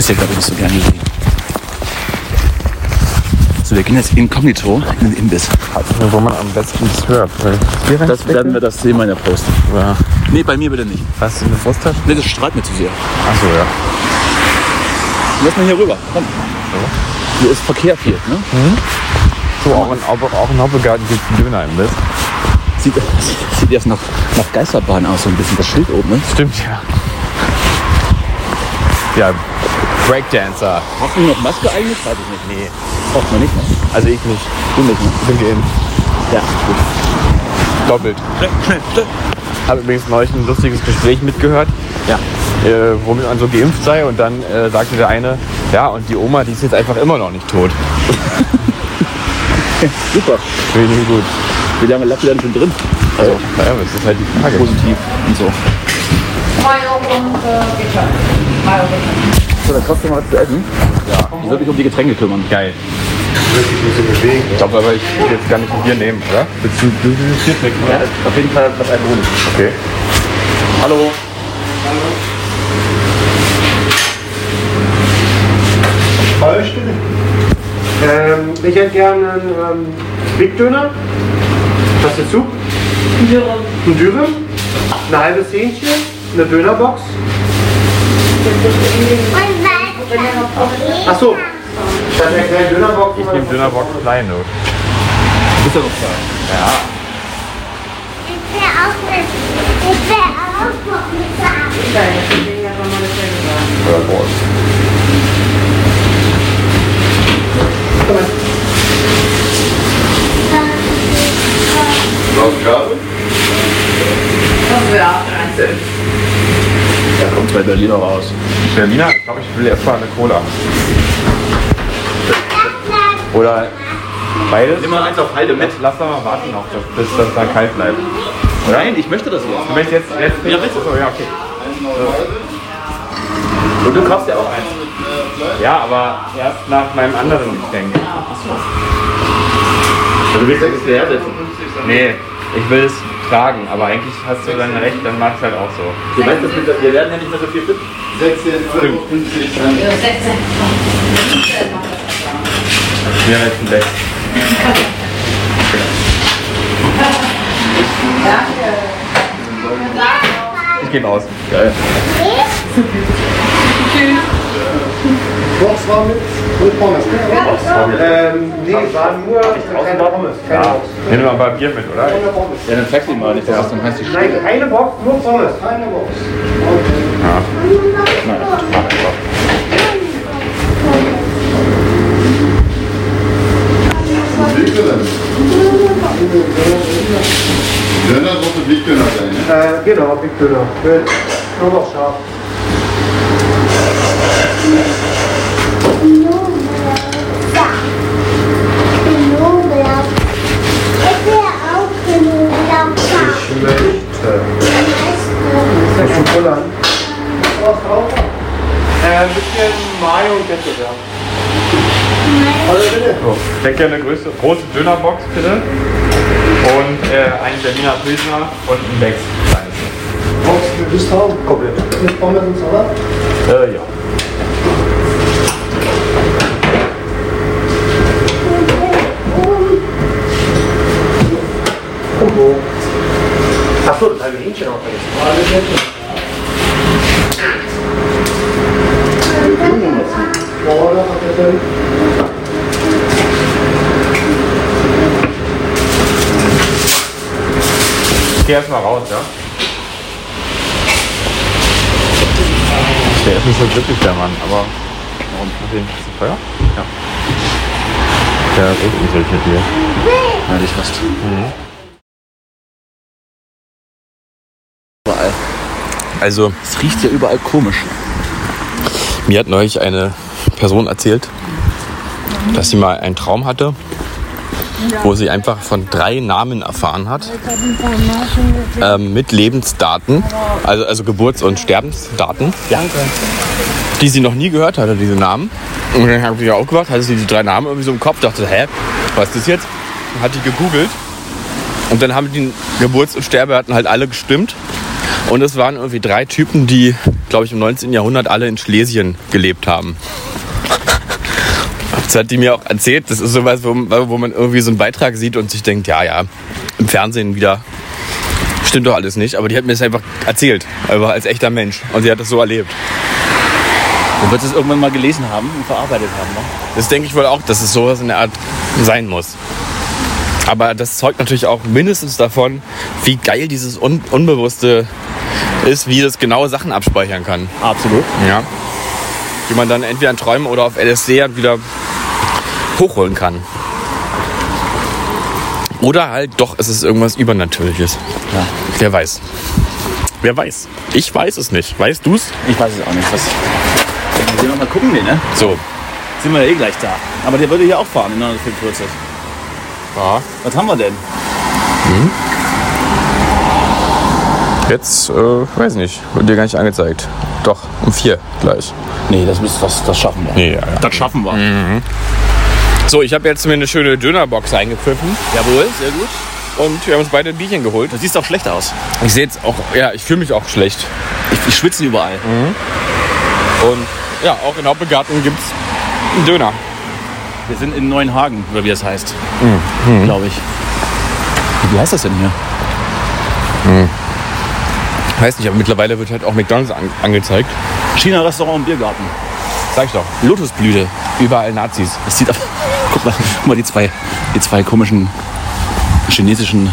Das ist ja, glaube ich, nicht so gerne gesehen. So, wir gehen jetzt inkognito in den Imbiss. Wo man am besten das hört. Hier Das werden wir das Thema in der Post. Ja. Nee, bei mir bitte nicht. Hast du eine Brusttasche? Nee, das strahlt mir zu sehr. Achso, ja. Lass mal hier rüber. Komm. Hier ist Verkehr viel, ne? So, auch in, auch, in Hoppegarten gibt es Döner im Biss. Sieht, sieht erst nach, nach Geisterbahn aus, so ein bisschen das Schild oben, ne? Stimmt, ja. Ja, Breakdancer. Hast du noch Maske eigentlich? Weiß ich nicht. Nee. Braucht man nicht, ne? Also ich nicht. Du nicht, ne? Ich bin geimpft. Ja, gut. Doppelt. Habe übrigens neulich ein lustiges Gespräch mitgehört, Ja. äh, womit man so geimpft sei. Und dann äh, sagte der eine, ja, und die Oma, die ist jetzt einfach immer noch nicht tot. Super. Finde ich gut. Wie lange lag die dann schon drin? Also, naja, das ist halt die Frage. Positiv und so. 2 Euro und äh, Bitter. 3 Euro Bitter. So, dann kaufst du mal was zu essen. Ja. Ich würde mich um die Getränke kümmern. Geil. Ich glaube aber, ich will jetzt gar nicht ein Bier nehmen, oder? Willst du, du willst Bier trinken, Ja, auf jeden Fall was alkoholisch. Okay. Hallo. Feuerstelle. Ähm, ich hätte gerne einen ähm, Big Döner. Was dazu? Ein Dürüm. Ein halbes Hähnchen. Eine Dönerbox. Achso. Dann eine kleine Dönerbox. Ich nehme Dönerbox klein, du. Bist du noch da? Ich will auch nicht. Ich will auch noch nicht sagen. Oder groß. Das wäre 13. Da kommt zwei Berliner raus. Berliner, ich glaube, ich will erstmal eine Cola. Oder beides. Mal eins auf Halde mit. Lass doch mal warten noch, bis das dann kalt bleibt. Nein, ich möchte das jetzt. Du möchtest jetzt, jetzt Ja, bitte. So, ja, okay. Und du kaufst ja auch eins. Ja, aber erst nach meinem anderen Getränk. Also willst du das hierher setzen? Nee, ich will es tragen, aber eigentlich hast du dann recht, dann mach ich halt auch so. Du weißt, dass wir, wir werden ja nicht mehr so viel finden. 16,50 Euro. Ja, 16. Mir jetzt ein Deck. Ich gebe aus. Geil. Box war mit, mit Pommes. Ähm, nee, war nur keine Pommes. Keine Box. Nehmen wir mal Bier mit, oder? Keine Pommes. Ja, dann zeig sie mal nicht, dass es dann heißt die Nein, keine Box, nur Pommes. Keine Box. Döner muss Big Döner sein, ne? Äh, genau, Big Döner. Mit nur Ist schon voll an? Äh, ein bisschen Mayo und Ketchup, ja. Also bitte. So, ich hätte gerne eine größere, große Dönerbox, bitte. Und äh, einen Berliner Pilsner und ein Becks. Box mit Rüsthau, komplett. Mit Pommes und Salat. Äh, ja. Achso, das halbe Hähnchen auch vergessen. Da Ich geh erstmal raus, ja? Der ist nicht so glücklich, der Mann, aber warum hat den zu Feuer? Ja. Der redet nicht solche Bier. Ja, dich fast. Überall. Also, Es riecht ja überall komisch. mir hat neulich eine Person erzählt, dass sie mal einen Traum hatte, wo sie einfach von drei Namen erfahren hat. Ähm, mit Lebensdaten, also, also Geburts- und Sterbensdaten. Die sie noch nie gehört hatte, diese Namen. Und dann habe ich ja auch gemacht, hatte sie die drei Namen irgendwie so im Kopf, dachte, hä, was ist das jetzt? Und hat die gegoogelt. Und dann haben die Geburts- und Sterbedaten halt alle gestimmt. Und es waren irgendwie drei Typen, die glaube ich, im 19. Jahrhundert alle in Schlesien gelebt haben. Das hat die mir auch erzählt. Das ist sowas, wo, wo man irgendwie so einen Beitrag sieht und sich denkt, ja, ja, im Fernsehen wieder stimmt doch alles nicht. Aber die hat mir das einfach erzählt, einfach als echter Mensch. Und sie hat das so erlebt. Du wirst es irgendwann mal gelesen haben und verarbeitet haben. Ne? Das denke ich wohl auch, dass es sowas in der Art sein muss. Aber das zeugt natürlich auch mindestens davon, wie geil dieses Un Unbewusste ist, wie das genaue Sachen abspeichern kann. Absolut. Ja. Die man dann entweder in Träumen oder auf LSD dann wieder hochholen kann. Oder halt doch, es ist irgendwas Übernatürliches. Ja. Wer weiß. Wer weiß. Ich weiß es nicht. Weißt du's? Ich weiß es auch nicht. Was... Gehen wir mal gucken, nee, ne? So. Sind wir ja eh gleich da. Aber der würde hier auch fahren in 945. Ja. Was haben wir denn? Jetzt, äh, weiß nicht. Wird dir gar nicht angezeigt. Doch, um vier gleich. Nee, das, müsst, das, das schaffen wir. Nee, ja, ja. Das schaffen wir. So, ich habe jetzt mir eine schöne Dönerbox eingepfiffen. Jawohl, sehr gut. Und wir haben uns beide ein Bierchen geholt. Du siehst auch schlecht aus. Ich sehe jetzt auch, ja, ich fühle mich auch schlecht. Ich, ich schwitze überall. Und ja, auch in Hauptbegarten gibt es einen Döner. Wir sind in Neuenhagen, oder wie das heißt. Glaube ich. Wie heißt das denn hier? Weiß nicht, aber mittlerweile wird halt auch McDonalds an, angezeigt. China-Restaurant und Biergarten. Sag ich doch. Lotusblüte. Überall Nazis. Das sieht. Guck mal, guck mal die, zwei, die zwei komischen chinesischen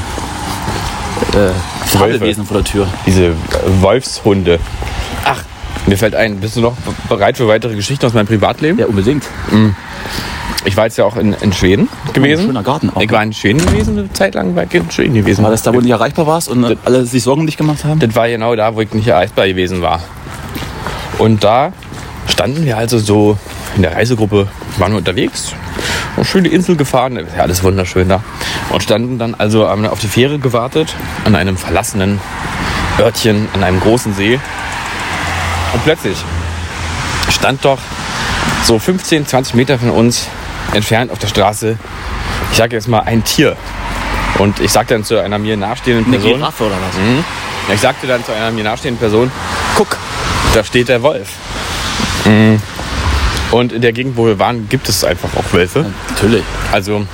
äh, Fabelwesen vor der Tür. Diese Wolfshunde. Ach, mir fällt ein, bist du noch bereit für weitere Geschichten aus meinem Privatleben? Ja, unbedingt. Ich war jetzt ja auch in, in Schweden gewesen. schöner Garten auch. Ich war in Schweden gewesen, eine Zeit lang war ich in Schweden gewesen. War das da, wo du nicht erreichbar warst und alle sich Sorgen um dich gemacht haben? Das war genau da, wo ich nicht erreichbar gewesen war. Und da standen wir also so in der Reisegruppe, waren wir unterwegs, eine schöne Insel gefahren, ja, alles wunderschön da. Und standen dann also auf die Fähre gewartet, an einem verlassenen Örtchen, an einem großen See. Und plötzlich stand doch so 15, 20 Meter von uns entfernt auf der Straße, ich sage jetzt mal, ein Tier. Und ich sagte dann zu einer mir nahestehenden Eine Person, Giraffe oder was? ja, Ich sagte dann zu einer mir nahestehenden Person, guck, da steht der Wolf. Mhm. Und in der Gegend, wo wir waren, gibt es einfach auch Wölfe. Natürlich. Also,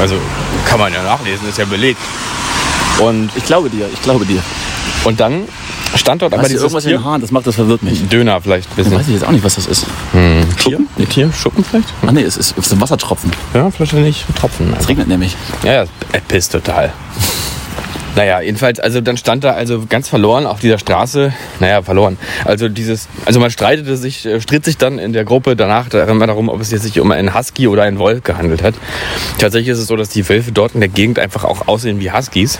also kann man ja nachlesen, ist ja belegt. Und, Ich glaube dir, ich glaube dir. und dann stand dort aber Hast du dieses irgendwas in Tier, den Haaren? Das macht, das verwirrt mich. Döner vielleicht ein Das bisschen. weiß ich jetzt auch nicht, was das ist. Tier? Nee, Tier? Schuppen vielleicht? Ach nee, es ist, es sind Wassertropfen. Ja, vielleicht nicht Tropfen. Es regnet nämlich. Ja, ja, er pisst total. Naja, jedenfalls, also dann stand da also ganz verloren auf dieser Straße, naja, verloren. Also dieses, also man streitete sich, äh, stritt sich dann in der Gruppe danach darum, ob es jetzt sich um einen Husky oder einen Wolf gehandelt hat. Tatsächlich ist es so, dass die Wölfe dort in der Gegend einfach auch aussehen wie Huskies.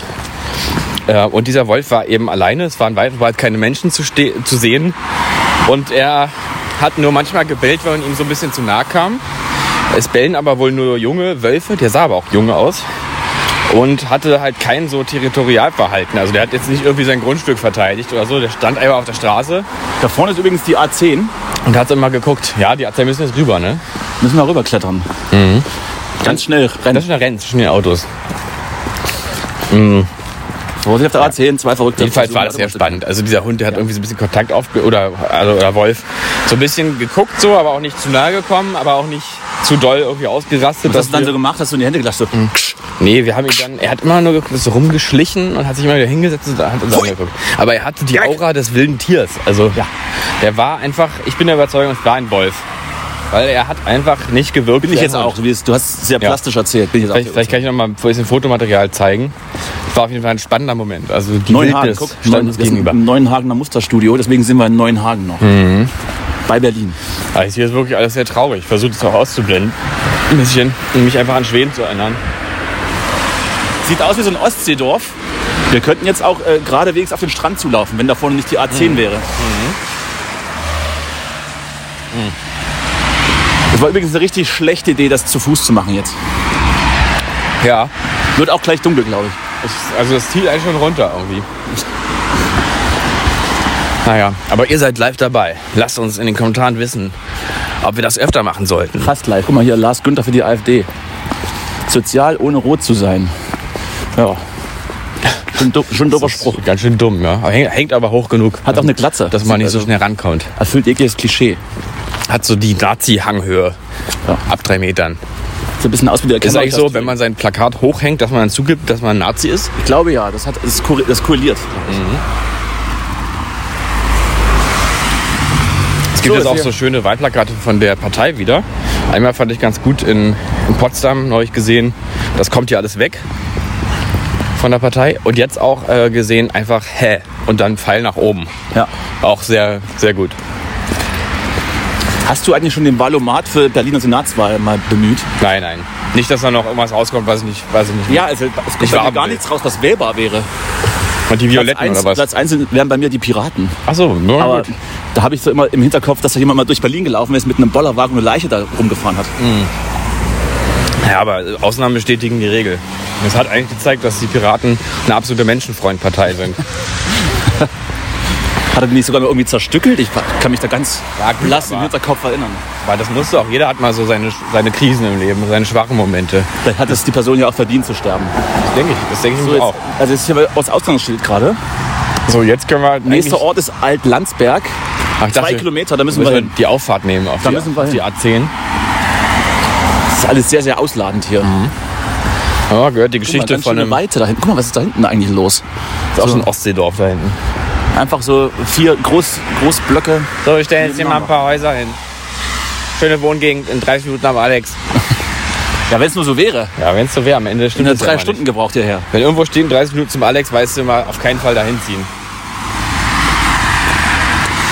Äh, Und dieser Wolf war eben alleine, es waren weit keine Menschen zu, zu sehen. Und er hat nur manchmal gebellt, wenn man ihm so ein bisschen zu nahe kam. Es bellen aber wohl nur junge Wölfe, der sah aber auch junge aus. Und hatte halt kein so Territorialverhalten. Also der hat jetzt nicht irgendwie sein Grundstück verteidigt oder so. Der stand einfach auf der Straße Da vorne ist übrigens die A10. und hat immer geguckt. Ja, die Azei müssen jetzt rüber, ne? Müssen wir rüberklettern. Ganz schnell Das rennen. ist eine Renn zwischen den Autos. Vorsicht auf der A10, zwei Verrückte. Jedenfalls war das sehr spannend. Also dieser Hund, der hat irgendwie so ein bisschen Kontakt aufge... Oder, also, oder Wolf. So ein bisschen geguckt so, aber auch nicht zu nahe gekommen, aber auch nicht zu doll irgendwie ausgerastet. Was hast du dann so gemacht? Hast du in die Hände gelassen? So, Nee, wir haben ihn dann, er hat immer nur so rumgeschlichen und hat sich immer wieder hingesetzt und hat uns angeguckt. Aber er hatte die Aura des wilden Tiers. Also, Ja. der war einfach, ich bin der Überzeugung, es war ein Wolf. Weil er hat einfach nicht gewirkt. Bin ich jetzt auch. Du hast sehr Ja. plastisch erzählt. Bin ich jetzt Vielleicht, auch vielleicht kann ich noch mal ein bisschen Fotomaterial zeigen. Es war auf jeden Fall ein spannender Moment. Also die Neuenhagen, Wildnis guck. stand uns das gegenüber. ein Neuenhagener Musterstudio, deswegen sind wir in Neuenhagen noch. Bei Berlin. Also hier ist wirklich alles sehr traurig. Ich versuche es auch auszublenden. Ein bisschen, um mich einfach an Schweden zu erinnern. Sieht aus wie so ein Ostseedorf. Wir könnten jetzt auch äh, geradewegs auf den Strand zulaufen, wenn da vorne nicht die A10 wäre. Das war übrigens eine richtig schlechte Idee, das zu Fuß zu machen jetzt. Ja. Wird auch gleich dunkel, glaube ich. Es- Also es zieht einen schon runter irgendwie. Naja, aber ihr seid live dabei. Lasst uns in den Kommentaren wissen, ob wir das öfter machen sollten. Fast live. Guck mal hier, Lars Günther für die AfD. Sozial ohne rot zu sein. Ja. Schon, du, schon ein dober Spruch. Ganz schön dumm, ja. Aber hängt, hängt aber hoch genug. Hat auch eine Glatze. Dass man nicht so Also- schnell rankommt. Erfüllt jegliches Klischee. Hat so die Nazi-Hanghöhe. Ja. Ab drei Metern. Sieht ein bisschen aus wie der Ist eigentlich so, wenn man sein Plakat hochhängt, dass man dann zugibt, dass man ein Nazi ist? Ich glaube ja, das, hat, das, korreliert. Es gibt So, jetzt auch so schöne Wahlplakate von der Partei wieder. Einmal fand ich ganz gut in, in Potsdam neulich gesehen, das kommt ja alles weg von der Partei. Und jetzt auch äh, gesehen einfach hä und dann Pfeil nach oben. Ja. Auch sehr, sehr gut. Hast du eigentlich schon den Wahlomat für Berliner Senatswahl mal bemüht? Nein, nein. Nicht, dass da noch irgendwas rauskommt, was ich nicht, was ich nicht. Ja, also es kommt bei mir gar will. nichts raus, was wählbar wäre. Und die Violetten Platz oder was? Platz 1 wären bei mir die Piraten. Achso, nur Aber gut. da habe ich so immer im Hinterkopf, dass da jemand mal durch Berlin gelaufen ist mit einem Bollerwagen und eine Leiche da rumgefahren hat. Ja, aber Ausnahmen bestätigen die Regel. Es hat eigentlich gezeigt, dass die Piraten eine absolute Menschenfreundpartei sind. Hat er die nicht sogar mal irgendwie zerstückelt? Ich kann mich da ganz Ja, gut, blass im Hinterkopf erinnern. Weil das musste auch. Jeder hat mal so seine, seine Krisen im Leben, seine schwachen Momente. Vielleicht hat es die Person ja auch verdient zu sterben. Das denke ich. Das denke ich So mir jetzt, auch. also jetzt hier aus Ausgangsschild gerade. So, jetzt können wir. Nächster Ort ist Alt-Landsberg. Ach, Zwei dachte, Kilometer, da müssen müssen wir hin. die Auffahrt nehmen auf, Da die, müssen wir auf die hin. A10. Das ist alles sehr, sehr ausladend hier. Ja, gehört die mal, Geschichte ganz von einem. Weite da hinten. Guck mal, was ist da hinten eigentlich los? Das ist auch so ein Ostseedorf da hinten. Einfach so vier Groß, Großblöcke. So, wir stellen jetzt hier mal ein paar Häuser hin. Schöne Wohngegend in 30 Minuten am Alex. Ja, wenn es nur so wäre. Ja, wenn es so wäre, am Ende stimmt ja drei Stunden Nicht. gebraucht hierher. Wenn irgendwo stehen 30 Minuten zum Alex, weißt du mal auf keinen Fall dahin ziehen.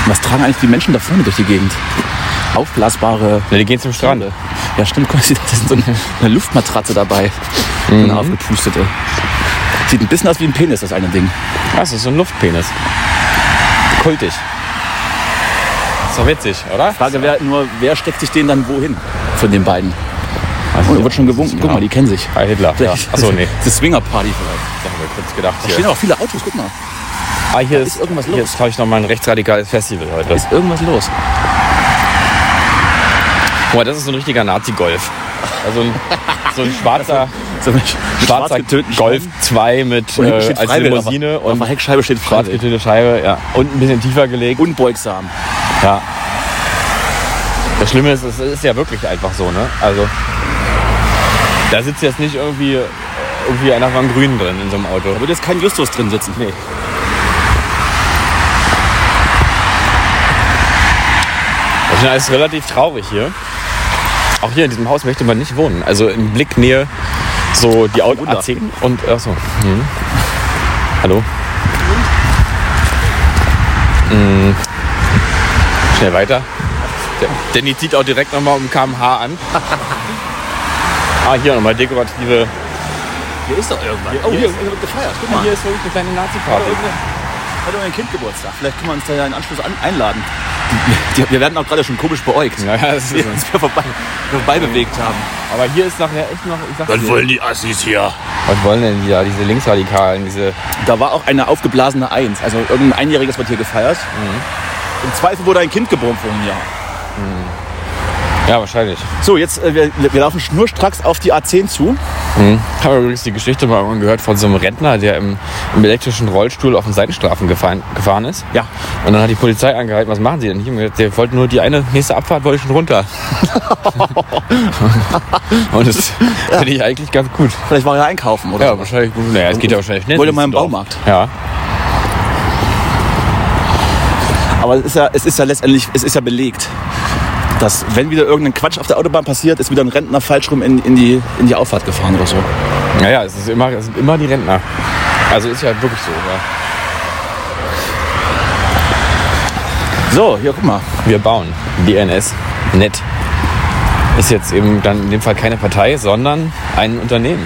Was tragen eigentlich die Menschen da vorne durch die Gegend? Aufblasbare Ja, die gehen zum Strand. Ja, stimmt. Guck mal, da ist so eine, eine Luftmatratze dabei. Eine aufgepustete. Sieht ein bisschen aus wie ein Penis, das eine Ding. Das ist so ein Luftpenis. Kultig. Ist doch witzig, oder? Frage wäre nur, wer steckt sich den dann wohin? Von den beiden. Also, Oh, da wird schon gewunken. Guck genau. mal, die kennen sich. Bei Hitler. Ja. Achso, nee. Das ist Swinger-Party vielleicht. Da haben wir kurz gedacht. Da stehen Hier. auch viele Autos, guck mal. Ah, hier ist, ist irgendwas hier los. ist, glaube ich, nochmal ein rechtsradikales Festival heute. Ist irgendwas los. Guck mal, das ist so ein richtiger Nazi-Golf. Also ein, so ein schwarzer, So ein schwarzer getönten Golf 2 mit Und äh, als. Limousine auf, der- auf und der Heckscheibe steht schwarz getönte Scheibe. Ja. Und ein bisschen tiefer gelegt. Unbeugsam. Ja. Das Schlimme ist, es ist ja wirklich einfach so, ne? Also, da sitzt jetzt nicht irgendwie, irgendwie einer von Grünen drin in so einem Auto. Da würde jetzt kein Justus drin sitzen. Nee. Das ist alles relativ traurig hier. Auch hier in diesem Haus möchte man nicht wohnen. Also in Blicknähe so die Wunder. A10 und achso. Mhm. Hallo. Mhm. Schnell weiter. Der, Danny zieht auch direkt nochmal um kmh an. ah, hier nochmal dekorative. Hier ist doch irgendwas. Oh, hier hier, wird gefeiert. Guck mal. Hier ist wirklich eine kleine Nazi-Party. Hat doch ein Kind Geburtstag. Vielleicht können wir uns da ja in Anschluss an, einladen. Die, wir werden auch gerade schon komisch beäugt. Ja, ja, das ist so. uns wir vorbei, vorbei bewegt haben. Aber hier ist nachher echt noch. Ich sag's dir. die Assis hier? Was wollen denn die da, diese Linksradikalen, diese. Da war auch eine aufgeblasene Eins. Also irgendein Einjähriges wird hier gefeiert. Im Zweifel wurde ein Kind geboren vor einem Jahr. Ja, wahrscheinlich. So, jetzt äh, wir, wir laufen schnurstracks auf die A10 zu. Ich habe übrigens die Geschichte mal irgendwann gehört von so einem Rentner, der im, im elektrischen Rollstuhl auf den Seitenstrafen gefahren, gefahren ist. Ja. Und dann hat die Polizei angehalten, was machen Sie denn hier? Der wollte nur die eine nächste Abfahrt, wollte schon runter. Und das finde ich eigentlich ganz gut. Vielleicht war er einkaufen oder Ja, so. wahrscheinlich gut. Naja, es geht ja wahrscheinlich schnell. Wollte mal im. Baumarkt. Ja. Aber es ist, ja, es ist ja letztendlich, es ist ja belegt, dass wenn wieder irgendein Quatsch auf der Autobahn passiert, ist wieder ein Rentner falsch rum in, in, die, in die Auffahrt gefahren oder so. Naja, es, ist immer, es sind immer die Rentner. Also ist ja wirklich so. Ja. So, hier guck mal. Wir bauen. DNS. Net. Ist jetzt eben dann in dem Fall keine Partei, sondern ein Unternehmen.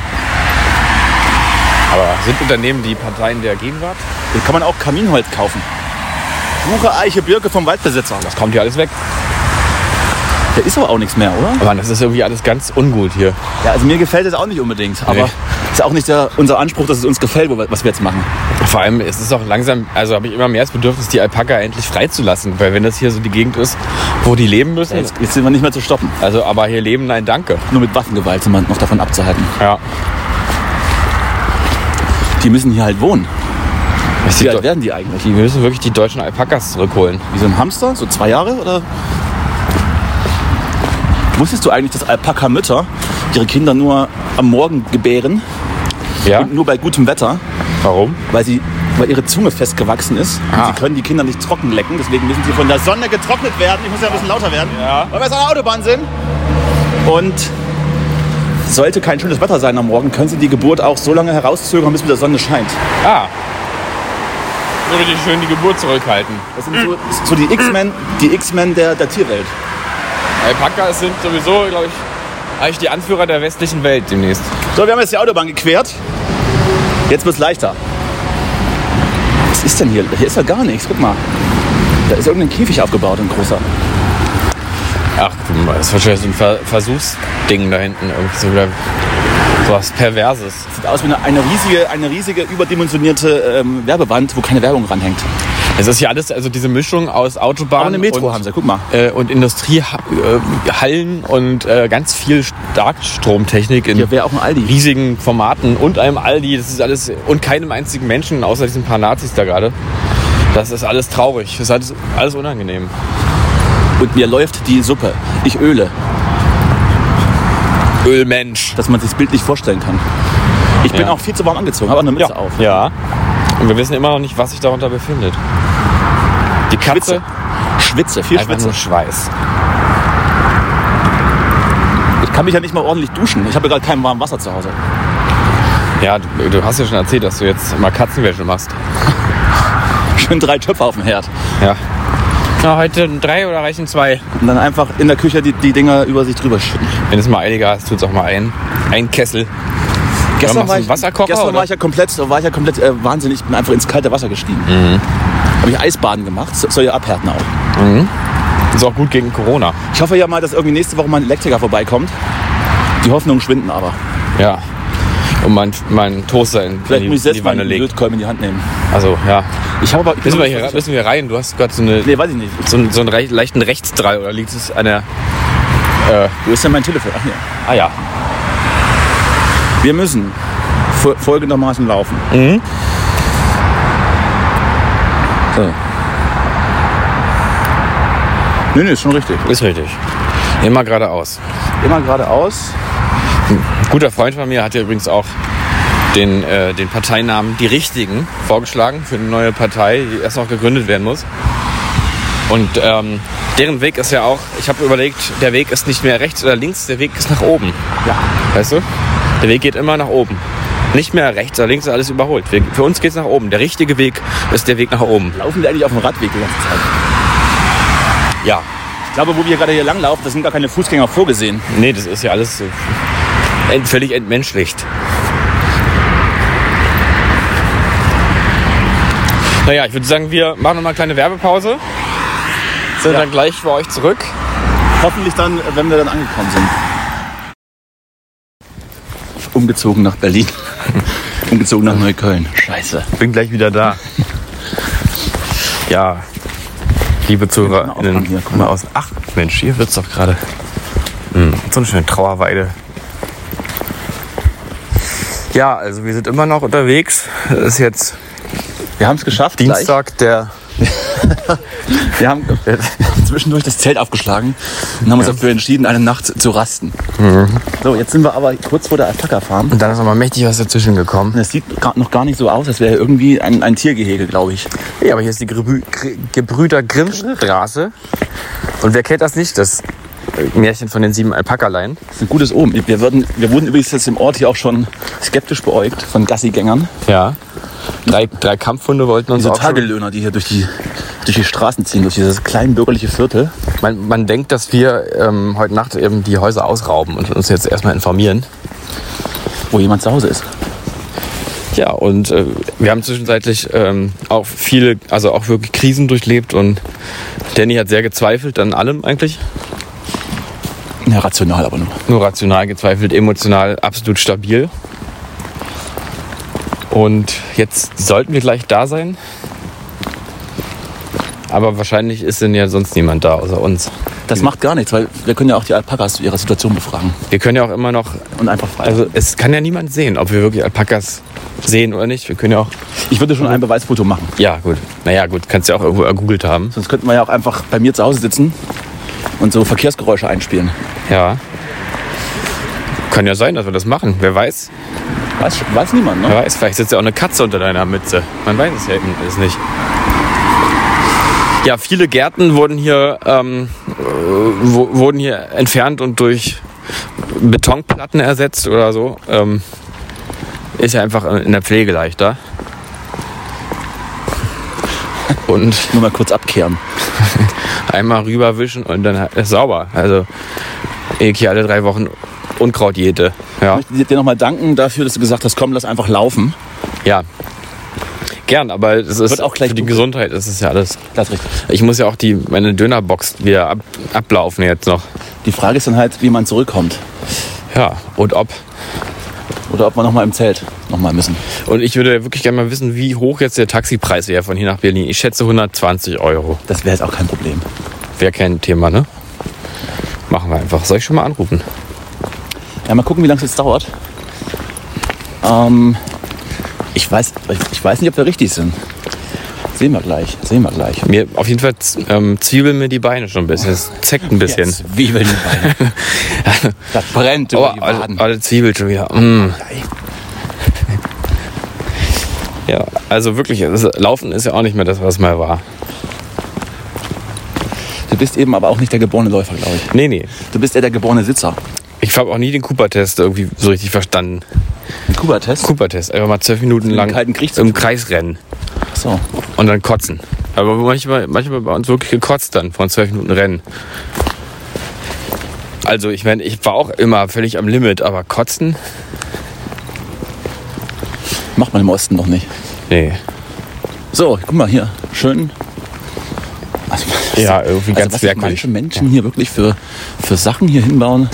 Aber sind Unternehmen die Parteien der Gegenwart? Hier kann man auch Kaminholz kaufen. Buche, Eiche, Birke vom Waldbesitzer. Das kommt ja alles weg. Da ist aber auch nichts mehr, oder? Aber das ist irgendwie alles ganz ungut hier. Ja, also mir gefällt es auch nicht unbedingt. Aber Nee. ist auch nicht der, unser Anspruch, dass es uns gefällt, was wir jetzt machen. Vor allem es ist auch langsam, also habe ich immer mehr das Bedürfnis, die Alpaka endlich freizulassen. Weil wenn das hier so die Gegend ist, wo die leben müssen. Jetzt, jetzt sind wir nicht mehr zu stoppen. Also, aber hier leben, nein, danke. Nur mit Waffengewalt sind wir noch davon abzuhalten. Ja. Die müssen hier halt wohnen. Wie alt werden die eigentlich? die müssen wirklich die deutschen Alpakas zurückholen. Wie so ein Hamster? So zwei Jahre? Oder? Wusstest du eigentlich, dass Alpaka-Mütter ihre Kinder nur am Morgen gebären Ja? und nur bei gutem Wetter, Warum? weil, sie, weil ihre Zunge festgewachsen ist und Ah. sie können die Kinder nicht trocken lecken, deswegen müssen sie von der Sonne getrocknet werden. Ich muss ja ein bisschen lauter werden, Ja. weil wir jetzt an der Autobahn sind. Und sollte kein schönes Wetter sein am Morgen, können sie die Geburt auch so lange herauszögern, bis wieder Sonne scheint. Ah. So richtig schön die Geburt zurückhalten. Das sind so, so die X-Men, die X-Men der, der Tierwelt. Alpakas sind sowieso, glaube ich, eigentlich die Anführer der westlichen Welt demnächst. So, wir haben jetzt die Autobahn gequert. Jetzt wird's leichter. Was ist denn hier? Hier ist ja gar nichts. Guck mal. Da ist irgendein Käfig aufgebaut, ein großer. Ach, das ist wahrscheinlich so ein Ver Versuchsding da hinten. Irgendwie so was Perverses. Sieht aus wie eine, eine riesige, eine riesige überdimensionierte ähm, Werbewand, wo keine Werbung ranhängt. Es ist ja alles, also diese Mischung aus Autobahn Aber eine Metro und, haben sie, guck mal. äh, und Industriehallen und äh, ganz viel Starkstromtechnik in riesigen Formaten und einem Aldi. Das ist alles und keinem einzigen Menschen, außer diesen paar Nazis da gerade. Das ist alles traurig. Das ist alles, alles unangenehm. Und mir läuft die Suppe. Ich öle, Ölmensch. dass man sich das bildlich vorstellen kann. Ich bin Ja. auch viel zu warm angezogen, habe auch eine Mütze auf. Ja. Und wir wissen immer noch nicht, was sich darunter befindet. Die Katze, Schwitze, viel einfach Schwitze. nur Schweiß. Ich kann mich ja nicht mal ordentlich duschen. Ich habe ja gerade kein warmes Wasser zu Hause. Ja, du, du hast ja schon erzählt, dass du jetzt mal Katzenwäsche machst. Schön drei Töpfe auf dem Herd. Ja. Na, heute drei oder reichen zwei? Und dann einfach in der Küche die, die Dinger über sich drüber schütten. Wenn es mal einiger ist, tut's auch mal ein. Ein Kessel. Gestern war, ich, Wasserkocher, gestern oder? war ich ja komplett, war ich ja komplett äh, wahnsinnig. Ich bin einfach ins kalte Wasser gestiegen. Mhm. Habe ich Eisbaden gemacht. So- Soll ja abhärten auch. Ist auch gut gegen Corona. Ich hoffe ja mal, dass irgendwie nächste Woche mal ein Elektriker vorbeikommt. Die Hoffnungen schwinden aber. Ja. Und mein, mein Toaster in, Vielleicht in, muss ich die, in selbst mal Wanne einen legt. Lötkolben in die Hand nehmen. Also, ja. Ich habe aber. Ich bin Müssen wir, hier, müssen wir rein? Du hast gerade so, eine, Nee, weiß ich nicht. so, einen- so einen rei- leichten Rechtsdrall oder liegt es an der. Äh, Wo ist denn mein Telefon? Ach hier. ah ja. Wir müssen fol- folgendermaßen laufen. Mhm. So. Nee, nee, ist schon richtig. Ist richtig. Immer geradeaus. Immer geradeaus. Ein guter Freund von mir hat ja übrigens auch den, äh, den Parteinamen Die Richtigen vorgeschlagen für eine neue Partei, die erst noch gegründet werden muss. Und ähm, deren Weg ist ja auch, ich habe überlegt, der Weg ist nicht mehr rechts oder links, der Weg ist nach oben. Ja. Weißt du? Der Weg geht immer nach oben. Nicht mehr rechts oder links, ist alles überholt. Wir, für uns geht es nach oben. Der richtige Weg ist der Weg nach oben. Laufen wir eigentlich auf dem Radweg die ganze Zeit? Ja. Ich glaube, wo wir gerade hier langlaufen, da sind gar keine Fußgänger vorgesehen. Nee, das ist ja alles ent, völlig entmenschlicht. Naja, ich würde sagen, wir machen noch mal eine kleine Werbepause. Sind Ja. dann gleich für euch zurück. Hoffentlich dann, wenn wir dann angekommen sind. Umgezogen nach Berlin. Umgezogen nach Neukölln. Scheiße. Bin gleich wieder da. Ja, liebe ZuhörerInnen, hier, guck mal aus. Ach, Mensch, hier wird's doch gerade. Hm, so eine schöne Trauerweide. Ja, also wir sind immer noch unterwegs. Es ist jetzt Wir haben es geschafft. Dienstag, der Gleich. Wir haben zwischendurch das Zelt aufgeschlagen und haben uns dafür entschieden, eine Nacht zu rasten. So, jetzt sind wir aber kurz vor der Alpaka-Farm. Und dann ist noch mal mächtig was dazwischen gekommen. Es sieht noch gar nicht so aus, als wäre irgendwie ein, ein Tiergehege, glaube ich. Ja, aber hier ist die Gebrü Gebrüder Grimm Straße. Und wer kennt das nicht? Das Märchen von den sieben Alpakaleien. Das ist ein gutes Omen. Wir, würden, wir wurden übrigens jetzt im Ort hier auch schon skeptisch beäugt von Gassigängern. Ja. Drei, drei Kampfhunde wollten uns Diese auch Tagelöhner, die hier durch die, durch die Straßen ziehen, durch dieses kleinbürgerliche Viertel. man, man denkt, dass wir ähm, heute Nacht eben die Häuser ausrauben und uns jetzt erstmal informieren. wo jemand zu Hause ist. Ja, und äh, wir haben zwischenzeitlich ähm, auch viele, also auch wirklich Krisen durchlebt und Danny hat sehr gezweifelt an allem eigentlich. Ja, rational aber nur. Nur rational gezweifelt, emotional absolut stabil. Und jetzt sollten wir gleich da sein. Aber wahrscheinlich ist denn ja sonst niemand da außer uns. Das macht gar nichts, weil wir können ja auch die Alpakas zu ihrer Situation befragen. Wir können ja auch immer noch, Und einfach frei. also es kann ja niemand sehen, ob wir wirklich Alpakas sehen oder nicht. Wir können ja auch, ich würde schon ein Beweisfoto machen. ja gut, naja gut, kannst ja auch irgendwo ergoogelt haben. Sonst könnten wir ja auch einfach bei mir zu Hause sitzen und so Verkehrsgeräusche einspielen. Ja. Kann ja sein, dass wir das machen. Wer weiß, Weiß, weiß niemand, wer ne? weiß, vielleicht sitzt ja auch eine Katze unter deiner Mütze. Man weiß es ja eben alles nicht. Ja, viele Gärten wurden hier, ähm, äh, wurden hier entfernt und durch Betonplatten ersetzt oder so. Ähm, ist ja einfach in der Pflege leichter. Und Nur mal kurz abkehren. einmal rüberwischen und dann ist sauber. Also ich hier alle drei Wochen Unkrautjäte. Ja. Ich möchte dir nochmal danken dafür, dass du gesagt hast, komm, lass einfach laufen. ja. Gern, aber es ist Wird auch gleich für die dunkel. Gesundheit ist es ja alles. Das ist richtig. Ich muss ja auch die meine Dönerbox wieder ab, ablaufen jetzt noch. Die Frage ist dann halt, wie man zurückkommt. Ja, und ob. Oder ob wir nochmal im Zelt nochmal müssen. Und ich würde wirklich gerne mal wissen, wie hoch jetzt der Taxipreis wäre von hier nach Berlin. Ich schätze 120 Euro. Das wäre jetzt auch kein Problem. Wäre kein Thema, ne? Machen wir einfach. Soll ich schon mal anrufen? Ja, mal gucken, wie lange es jetzt dauert. Ähm, ich, weiß, ich weiß nicht, ob wir richtig sind. Sehen wir gleich. Sehen wir gleich. Mir auf jeden Fall ähm, zwiebeln mir die Beine schon ein bisschen. Es zeckt ein bisschen. Jetzt Zwiebeln die Beine. das brennt über Oh, die alle, Waden. alle Zwiebeln schon wieder. Mm. Ja, also wirklich, das Laufen ist ja auch nicht mehr das, was mal war. Du bist eben aber auch nicht der geborene Läufer, glaube ich. Nee, nee. Du bist eher der geborene Sitzer. Ich habe auch nie den Cooper-Test irgendwie so richtig verstanden. Ein Kuba-Test? Cooper-Test, einfach mal zwölf Minuten den lang im. Kreis rennen So. und dann kotzen. Aber manchmal, manchmal bei uns wirklich gekotzt dann von zwölf Minuten Rennen. Also ich meine, ich war auch immer völlig am Limit, aber kotzen? Macht man im Osten noch nicht. Nee. So, guck mal hier. Schön. Also, Ja, irgendwie ganz also, was sich merkwürdig. manche Menschen hier wirklich für, für Sachen hier hinbauen.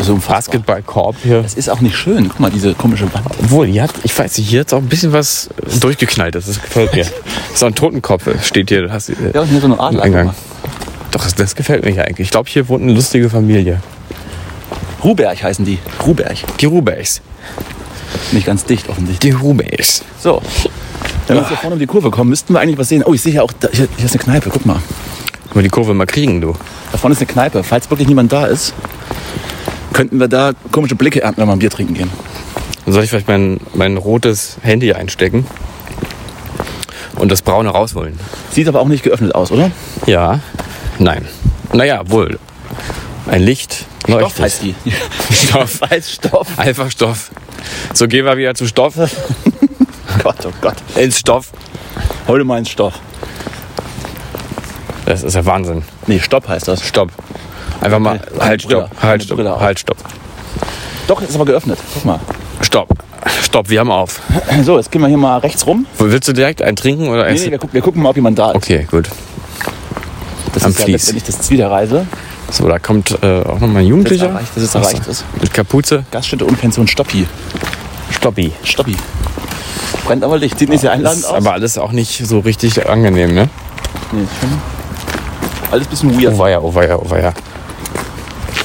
So unfassbar. Basketballkorb hier. Das ist auch nicht schön. Guck mal, diese komische Wand. Obwohl, die hat, ich weiß nicht, hier hat auch ein bisschen was durchgeknallt. Das, das gefällt mir. So ein Totenkopf steht hier. Hast, Ja, und hier so eine Adler. Eingang. Doch, das, das gefällt mir eigentlich. Ich glaube, hier wohnt eine lustige Familie. Ruberg heißen die. Ruberg. Die Rubeys. Nicht ganz dicht, offensichtlich. Die Rubeys. So. Wenn wir jetzt hier vorne um die Kurve kommen, müssten wir eigentlich was sehen. Oh, ich sehe hier auch, da, hier, hier ist eine Kneipe. Guck mal. Mal die Kurve mal kriegen, du. Da vorne ist eine Kneipe. Falls wirklich niemand da ist, könnten wir da komische Blicke ernten, wenn wir ein Bier trinken gehen. Soll ich vielleicht mein, mein rotes Handy einstecken und das braune rausholen? Sieht aber auch nicht geöffnet aus, oder? Ja. Nein. Naja, wohl. Ein Licht Stoff leuchtet. heißt die. Stoff. heißt Stoff. Einfach Stoff. So gehen wir wieder zu Stoff. Gott, oh Gott. Ins Stoff. Heute mal ins Stoff. Das ist ja Wahnsinn. Nee, Stopp heißt das. Stopp. Einfach mal. Keine Halt, stopp. Halt, stopp. Auf. Halt, stopp. Doch, ist aber geöffnet. Guck mal. Stopp. Stopp, wir haben auf. So, jetzt gehen wir hier mal rechts rum. Willst du direkt einen trinken oder Nee, essen? nee, wir, gucken, wir gucken mal, ob jemand da ist. Okay, gut. Das am ist ja Fließ. letztendlich das Ziel der Reise. So, da kommt äh, auch nochmal ein Jugendlicher. Das ist erreicht, das ist erreicht ist. Mit Kapuze. Gaststätte und Pension Stoppi. Stoppi. Stoppi. Brennt aber Licht. Sieht nicht sehr einladend ist aus. aber alles auch nicht so richtig angenehm, ne? nee, schon alles ein bisschen weird. Oh weia, oh weia, oh weia.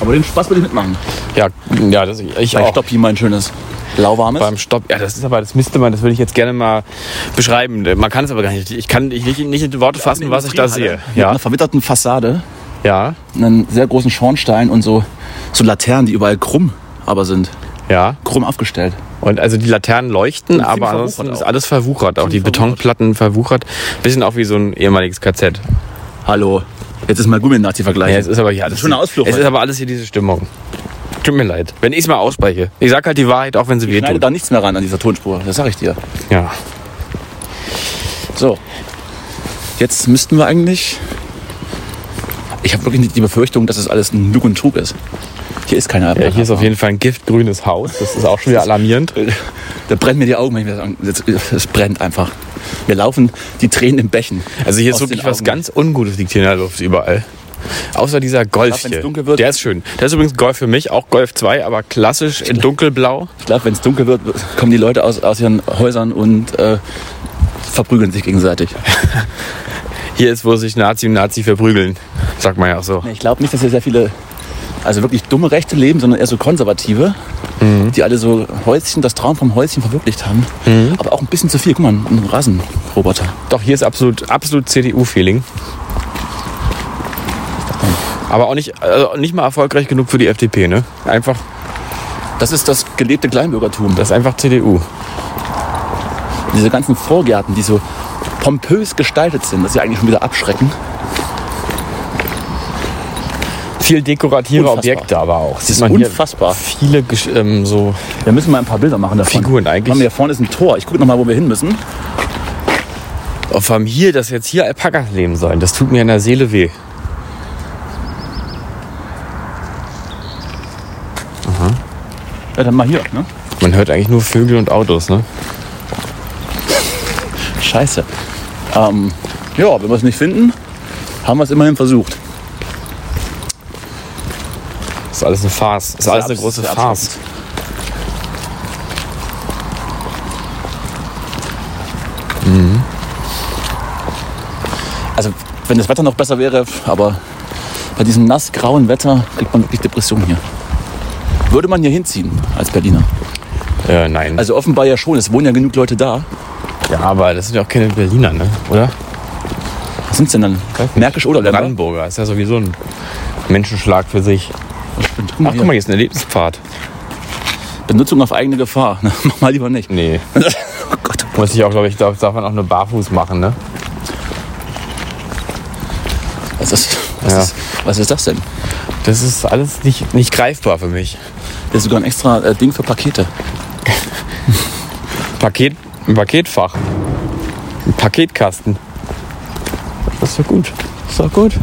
Aber den Spaß will ich mitmachen. Ja, ja, das, ich Bei auch. Stoppi mein schönes lauwarmes. Beim Stopp, ja, das ist aber, das müsste man, das würde ich jetzt gerne mal beschreiben. Man kann es aber gar nicht. Ich kann nicht, nicht in Worte fassen, was ich da sehe. Mit Ja, einer verwitterten Fassade, ja, einen sehr großen Schornstein und so, so Laternen, die überall krumm aber sind. ja. Krumm aufgestellt. Und also die Laternen leuchten, aber ansonsten verwuchert ist alles verwuchert. Auch die Ziemlich Betonplatten verwuchert. Bisschen auch wie so ein ehemaliges KZ. Hallo. Jetzt ist mal Gummi-Nazi-Vergleich. Ja, es ist aber hier alles. Schöner Ausflug Es ist aber alles hier diese Stimmung. Tut mir leid. Wenn ich es mal ausspreche. Ich sag halt die Wahrheit, auch wenn sie ich weh schneide tut. da nichts mehr ran an dieser Tonspur. Das sag ich dir. Ja. So. Jetzt müssten wir eigentlich. Ich habe wirklich die Befürchtung, dass es alles ein Lug und Trug ist. Hier ist keine ja. Hier ist auf jeden Fall ein giftgrünes Haus. Das ist auch schon wieder alarmierend. Da brennen mir die Augen, wenn ich mir das an- das- Es brennt einfach. Mir laufen die Tränen im Bächen. Also hier ist wirklich was ganz Ungutes liegt hier in der Luft überall. Außer dieser Golf glaub, hier. dunkel wird- Der ist schön. Der ist übrigens Golf für mich, auch Golf 2, aber klassisch in dunkelblau. Ich glaube, wenn es dunkel wird, kommen die Leute aus, aus ihren Häusern und äh, verprügeln sich gegenseitig. Hier ist, wo sich Nazi und Nazi verprügeln. Sagt man ja auch so. Nee, Ich glaube nicht, dass hier sehr viele, also wirklich dumme Rechte leben, sondern eher so konservative, die alle so Häuschen, das Traum vom Häuschen verwirklicht haben. Aber auch ein bisschen zu viel. Guck mal, ein Rasenroboter. Doch, hier ist absolut, absolut CDU-Feeling. Aber auch nicht, also nicht mal erfolgreich genug für die FDP, ne? Einfach, Das ist das gelebte Kleinbürgertum. das ist einfach CDU. Diese ganzen Vorgärten, die so pompös gestaltet sind, das ist ja eigentlich schon wieder abschrecken. Viel dekorative Unfassbar. Objekte aber auch. Das ist unfassbar. Viele ähm, so Wir müssen mal ein paar Bilder machen davon. Figuren eigentlich. Haben wir hier vorne ist ein Tor. Ich gucke noch mal, wo wir hin müssen. Auf allem hier, dass jetzt hier Alpakas leben sollen, das tut mir in der Seele weh. Ja, dann mal hier. Ne? Man hört eigentlich nur Vögel und Autos, ne? Scheiße. Ähm, ja, wenn wir es nicht finden, haben wir es immerhin versucht. Das ist alles eine Farce. Das ist alles eine große Farce. Also, wenn das Wetter noch besser wäre, aber bei diesem nass-grauen Wetter kriegt man wirklich Depressionen hier. Würde man hier hinziehen als Berliner? Äh, nein. Also offenbar ja schon, es wohnen ja genug Leute da. ja, aber das sind ja auch keine Berliner, ne? Oder? Was sind denn dann? Märkisch oder Länder? Brandenburger. Ist ja sowieso ein Menschenschlag für sich. Ach, guck mal, hier ist ein Erlebnispfad. Benutzung auf eigene Gefahr. Na, Mach mal lieber nicht. Nee. oh Gott. Muss ich auch, glaube ich, darf, darf man auch nur barfuß machen, ne? Was ist, was, Ja. ist, was ist das denn? Das ist alles nicht, nicht greifbar für mich. Das ist sogar ein extra äh, Ding für Pakete. Paket, ein Paketfach. Ein Paketkasten. Das ist doch gut. Das ist doch gut.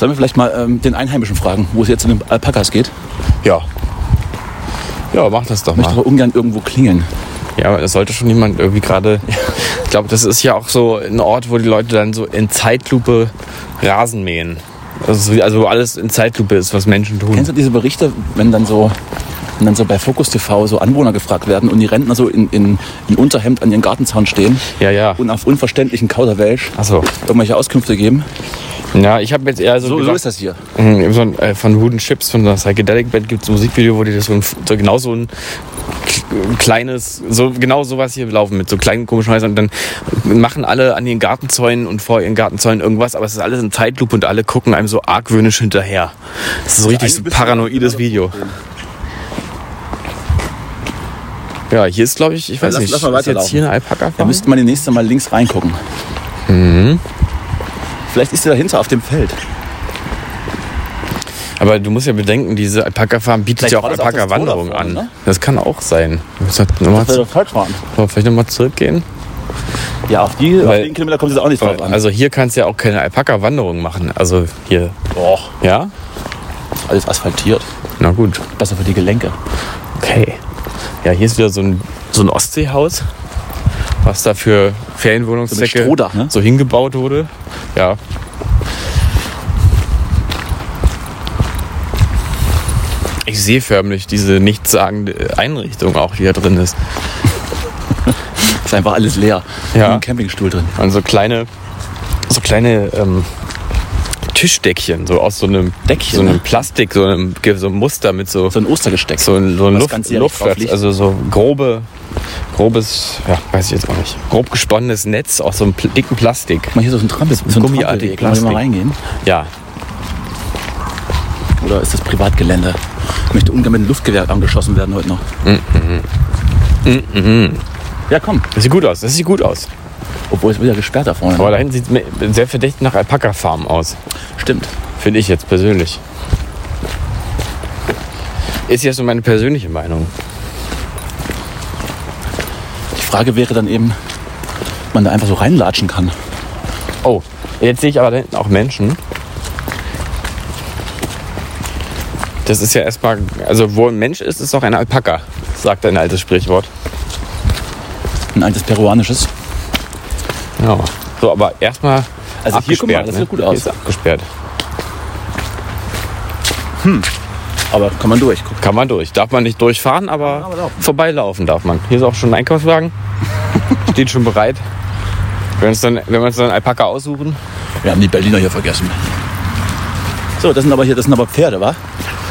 Sollen wir vielleicht mal ähm, den Einheimischen fragen, wo es jetzt zu den Alpakas geht? Ja. Ja, mach das doch Ich möchte mal. aber ungern irgendwo klingeln. Ja, aber es sollte schon jemand irgendwie gerade. Ich glaube, das ist ja auch so ein Ort, wo die Leute dann so in Zeitlupe Rasen mähen. Also, so- also alles in Zeitlupe ist, was Menschen tun. Kennst du diese Berichte, wenn dann so, wenn dann so bei Focus TV so Anwohner gefragt werden und die Rentner so in, in, in Unterhemd an ihren Gartenzaun stehen Ja, ja. und auf unverständlichen Kauderwelsch Achso. irgendwelche Auskünfte geben? Ja, ich habe jetzt eher so. So, so gedacht- ist das hier. Mhm, So ein, äh, von Wooden Chips, von der Psychedelic Band gibt es ein Musikvideo, wo die das so, ein, so genau so ein kleines, so genau sowas hier laufen mit so kleinen komischen Häusern und dann machen alle an ihren Gartenzäunen und vor ihren Gartenzäunen irgendwas, aber es ist alles in Zeitlupe und alle gucken einem so argwöhnisch hinterher. Das ist so richtig so ein paranoides Video. Ja, hier ist glaube ich, ich weiß lass- nicht, lass mal ist jetzt hier eine Alpaka Da müsste man die nächste Mal links reingucken. Mhm. Vielleicht ist sie dahinter auf dem Feld. Aber du musst ja bedenken, diese Alpaka-Farm bietet Vielleicht ja auch das das vorne, an. ne? Das kann auch sein. Wir müssen nochmal, Das doch falsch fahren. vielleicht nochmal zurückgehen. Ja, auf, die, auf Weil- den Kilometer kommt es auch nicht drauf an. Also hier kannst du ja auch keine Alpaka-Wanderung machen. Also hier, Doch, ja? alles asphaltiert. Na gut. Besser für die Gelenke. Okay. Ja, hier ist wieder so ein, so ein Ostseehaus, was da für Ferienwohnungszwecke So Strohdach, ne? so hingebaut wurde. Ja. Ich sehe förmlich diese nichtssagende Einrichtung auch, die da drin ist. Ist einfach alles leer. Ja. Ein Campingstuhl drin. Und so kleine, so kleine ähm, Tischdeckchen, so aus so einem Deckchen, so einem ne? Plastik, so einem, so einem Muster mit so, So ein Ostergesteck. so, ein- so ein Luft, liegt. also so grobe, grobes, ja, weiß ich jetzt auch nicht, grob gesponnenes Netz aus so einem pl- dicken Plastik. Guck mal, hier so ein Trampel. So ein gummiartiges Trampelweg. Wollen wir mal Plastik. reingehen? Ja, Oder ist das Privatgelände? Ich möchte ungern mit einem Luftgewehr angeschossen werden heute noch. Ja, komm. das sieht gut aus, das sieht gut aus. Obwohl es wieder gesperrt da vorne. Aber da hinten sieht es sehr verdächtig nach Alpaka-Farm aus, Stimmt. finde ich jetzt persönlich. Ist jetzt so meine persönliche Meinung. Die Frage wäre dann eben, ob man da einfach so reinlatschen kann. Oh, jetzt sehe ich aber da hinten auch Menschen. Das ist ja erstmal, also wo ein Mensch ist, ist auch ein Alpaka, sagt ein altes Sprichwort. Ein altes peruanisches. Ja. So, aber erstmal Also hier, guck mal, das ne? sieht gut Hier aus. ist abgesperrt. Aber kann man durch. Guck. Kann man durch. Darf man nicht durchfahren, aber, aber laufen. vorbeilaufen darf man. Hier ist auch schon ein Einkaufswagen. Steht schon bereit. Wenn, uns dann, wenn wir uns dann einen Alpaka aussuchen. Wir haben die Berliner hier vergessen. So, das sind aber hier, das sind aber Pferde, wa?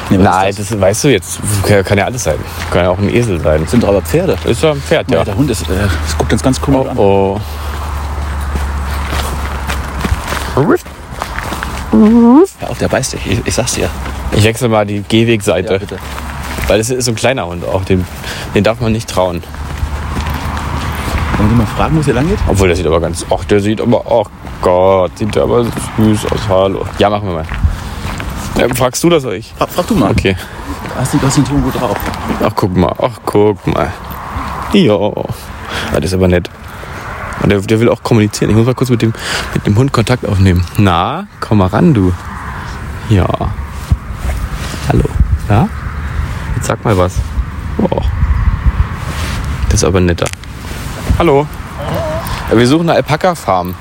Nee, was Nein, ist das? das weißt du jetzt. Kann, ja alles sein. Kann ja auch ein Esel sein. sind doch aber Pferde. Ist ja ein Pferd, Ja. ja. Der Hund ist, äh, das guckt uns ganz komisch an. Oh. Ja, auf, der beißt dich. Ich, ich sag's dir. Ich wechsle mal die Gehwegseite. Ja, bitte. weil das ist so ein kleiner Hund auch. Den, den darf man nicht trauen. Wollen wir mal fragen, wo es hier lang geht? Obwohl, der sieht aber ganz. Ach, der sieht aber. Oh Gott, sieht der aber süß aus. Hallo. Ja, machen wir mal. Ähm, fragst du das oder ich? Frag, frag du mal. Okay. Hast du hast den Ton gut drauf? Ach, guck mal. Ach, guck mal. Ja. ja das ist aber nett. Und der, der will auch kommunizieren. Ich muss mal kurz mit dem, mit dem Hund Kontakt aufnehmen. Na, komm mal ran, du. Ja. Hallo. Ja? Jetzt sag mal was. Oh. Das ist aber netter. Hallo. Ja, Wir suchen eine Alpaka-Farm.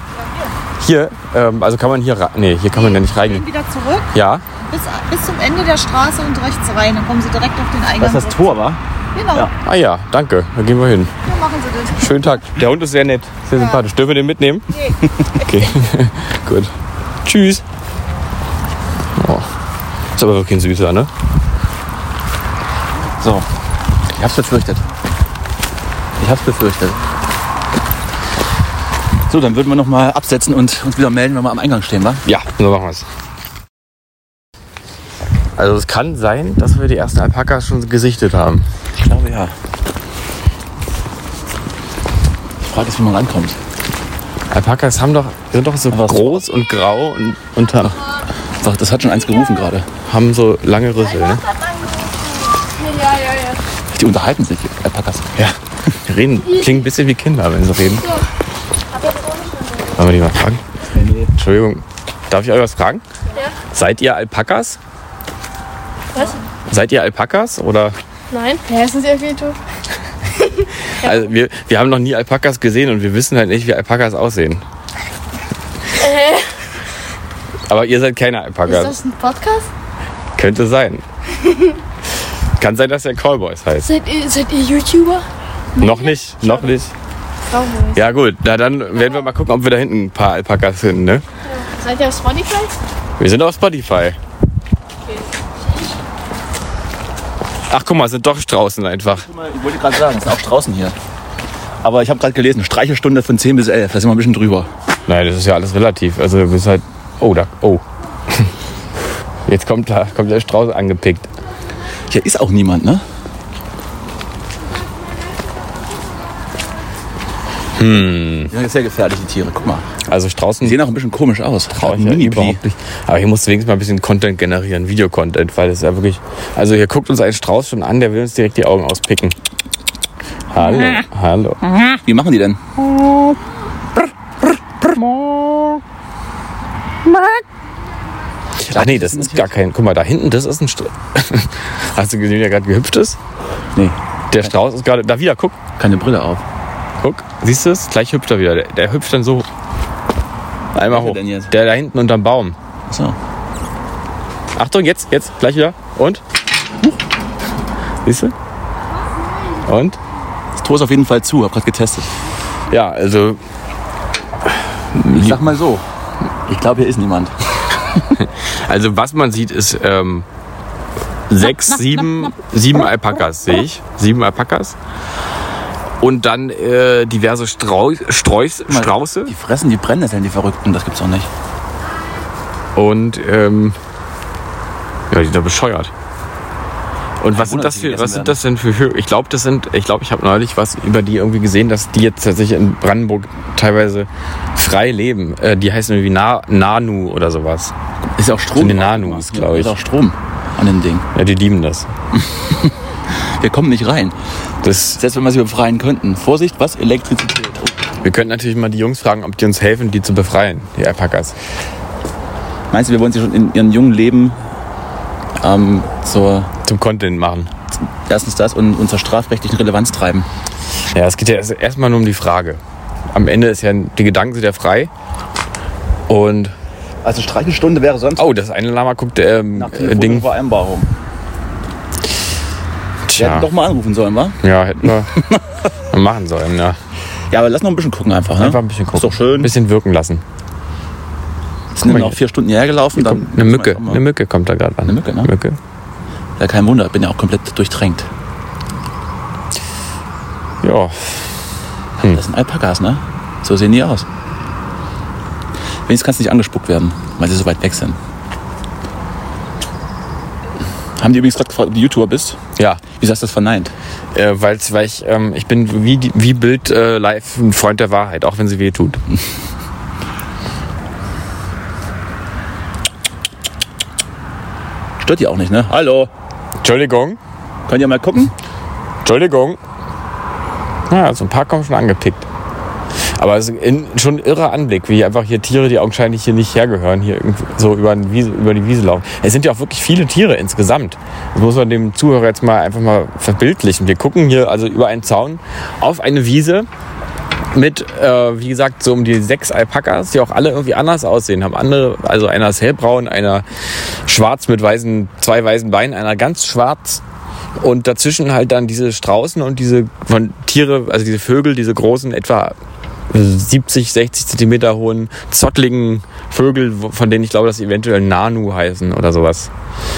Hier, ähm, also kann man hier rein. Nee, hier kann man ja nicht rein. Wieder zurück Ja? bis, bis zum Ende der Straße und rechts rein. Dann kommen Sie direkt auf den Eingang. Das ist das Tor, wa? Genau, Ja. Ah ja, danke. Da gehen wir hin. dann machen Sie das. Schönen Tag. Der Hund ist sehr nett, sehr sympathisch. Dürfen wir den mitnehmen? Nee. Okay, gut. Tschüss. Ist aber wirklich ein süßer, ne? So. Ich hab's befürchtet. Ich hab's befürchtet. So, dann würden wir noch mal absetzen und uns wieder melden, wenn wir am Eingang stehen, wa? Ja, so machen wir's. Also es kann sein, dass wir die ersten Alpakas schon gesichtet haben. Ich glaube ja. Die Frage ist, wie man rankommt. Alpakas haben doch, sind doch so groß und grau und, und haben, Doch, Das hat schon eins gerufen gerade. haben so lange Rüssel, ne? Die unterhalten sich, Alpakas. Ja. Die reden, klingen ein bisschen wie Kinder, wenn sie reden. Wollen wir die mal fragen? Entschuldigung, darf ich euch was fragen? Ja. Seid ihr Alpakas? Was? Seid ihr Alpakas oder? Nein. Ja, ist nicht irgendwie. Also wir, wir haben noch nie Alpakas gesehen und wir wissen halt nicht, wie Alpakas aussehen. Aber ihr seid keine ist Alpakas. das ein Podcast? Könnte sein. Kann sein, dass der Callboys heißt. Seid ihr, seid ihr YouTuber? Noch nicht, noch nicht. Cowboys. Ja gut, na dann werden wir mal gucken, ob wir da hinten ein paar Alpakas finden, ne? Seid ihr auf Spotify? Wir sind auf Spotify. Ach guck mal, es sind doch Straußen einfach. Ich wollte gerade sagen, es sind auch Straußen hier. Aber ich habe gerade gelesen, Streichelstunde von 10 bis 11. Da sind wir ein bisschen drüber. Nein, das ist ja alles relativ. Also du bist halt. Oh, da. Oh. Jetzt kommt da, kommt der Strauß angepickt. Hier ist auch niemand, ne? Hm. Ja, sehr gefährliche Tiere. Guck mal. Also Straußen Die sehen auch ein bisschen komisch aus. traue ich ja überhaupt nicht. Aber hier muss wenigstens mal ein bisschen Content generieren, Videocontent, weil das ist ja wirklich. Also hier guckt uns ein Strauß schon an, der will uns direkt die Augen auspicken. Hallo, hallo. Wie machen die denn? Ach nee, das ist gar kein. Guck mal, da hinten, das ist ein Strauß. Hast du gesehen, wie der gerade gehüpft ist? Nee, Der Strauß ist gerade. Da wieder, guck, keine Brille auf. guck. Siehst du es? Gleich hüpft er wieder. Der, der hüpft dann so. Einmal hoch. Der da hinten unterm Baum. So. Achtung, jetzt, jetzt, gleich wieder. Und? Siehst du? Und? Das Tor ist auf jeden Fall zu. Hab gerade getestet. Ja, also Ich sag mal so. Ich glaube, hier ist niemand. Also was man sieht, ist ähm, sechs, sieben, sieben Alpakas sehe ich. Sieben Alpakas. Und dann äh, diverse Strau Strauß, mal. Strauße. Die fressen die Brennnesseln, die Verrückten. Das gibt's auch nicht. Und ähm, ja, die sind da bescheuert. Und was sind das für, was sind das denn für Vögel? Ich glaube, das sind, ich glaube, ich habe neulich was über die irgendwie gesehen, dass die jetzt tatsächlich in Brandenburg teilweise frei leben. Äh, die heißen irgendwie Na Nanu oder sowas. Ist ja auch Strom. Sind die Nanus, gemacht. glaub ich. Ist auch Strom an dem Ding. Ja, die lieben das. Wir kommen nicht rein. das Selbst wenn wir sie befreien könnten. Vorsicht, was? Elektrizität. Oh. Wir könnten natürlich mal die Jungs fragen, ob die uns helfen, die zu befreien, die Alpakas. Meinst du, wir wollen sie schon in ihrem jungen Leben ähm, zur, Zum Content machen. erstens das und, zur strafrechtlichen Relevanz treiben? Ja, es geht ja erst- erstmal nur um die Frage. Am Ende ist ja, die Gedanken sind ja frei. Und, Also Streichelstunde wäre sonst oh, das eine Lama guckt, ähm, nach äh, Ding. Vereinbarung. Wir hätten Tja, doch mal anrufen sollen, wa? ja, hätten wir machen sollen, ja. Ja, aber lass noch ein bisschen gucken einfach. Ne? Einfach ein bisschen gucken. Ist doch schön. Ein bisschen wirken lassen. Sind dann mal auch vier Stunden hierher gelaufen. Dann Eine Mücke. Eine Mücke kommt da gerade an. Eine Mücke, ne? Mücke. Ja, kein Wunder, ich bin ja auch komplett durchtränkt. Ja. Das sind Alpakas, ne? So sehen die aus. Wenigstens kannst du nicht angespuckt werden, weil sie so weit weg sind. Haben die übrigens gerade gefragt, ob du YouTuber bist? Ja. Wieso hast du das verneint? Äh, weil ich, ähm, ich bin wie, wie Bild äh, live ein Freund der Wahrheit, auch wenn sie weh tut. Stört die auch nicht, ne? Hallo, Entschuldigung. könnt ihr mal gucken? Entschuldigung. Ja, so ein paar kommen schon angepickt. Aber es ist schon ein irrer Anblick, wie einfach hier Tiere, die augenscheinlich hier nicht hergehören, hier so über, Wiese, über die Wiese laufen. Es sind ja auch wirklich viele Tiere insgesamt. Das muss man dem Zuhörer jetzt mal einfach mal verbildlichen. Wir gucken hier also über einen Zaun auf eine Wiese mit, äh, wie gesagt, so um die sechs Alpakas, die auch alle irgendwie anders aussehen. Haben andere, also einer ist hellbraun, einer schwarz mit weißen, zwei weißen Beinen, einer ganz schwarz und dazwischen halt dann diese Straußen und diese von Tiere, also diese Vögel, diese großen, etwa 70, 60 Zentimeter hohen, zottligen Vögel, von denen ich glaube, dass sie eventuell Nanu heißen oder sowas.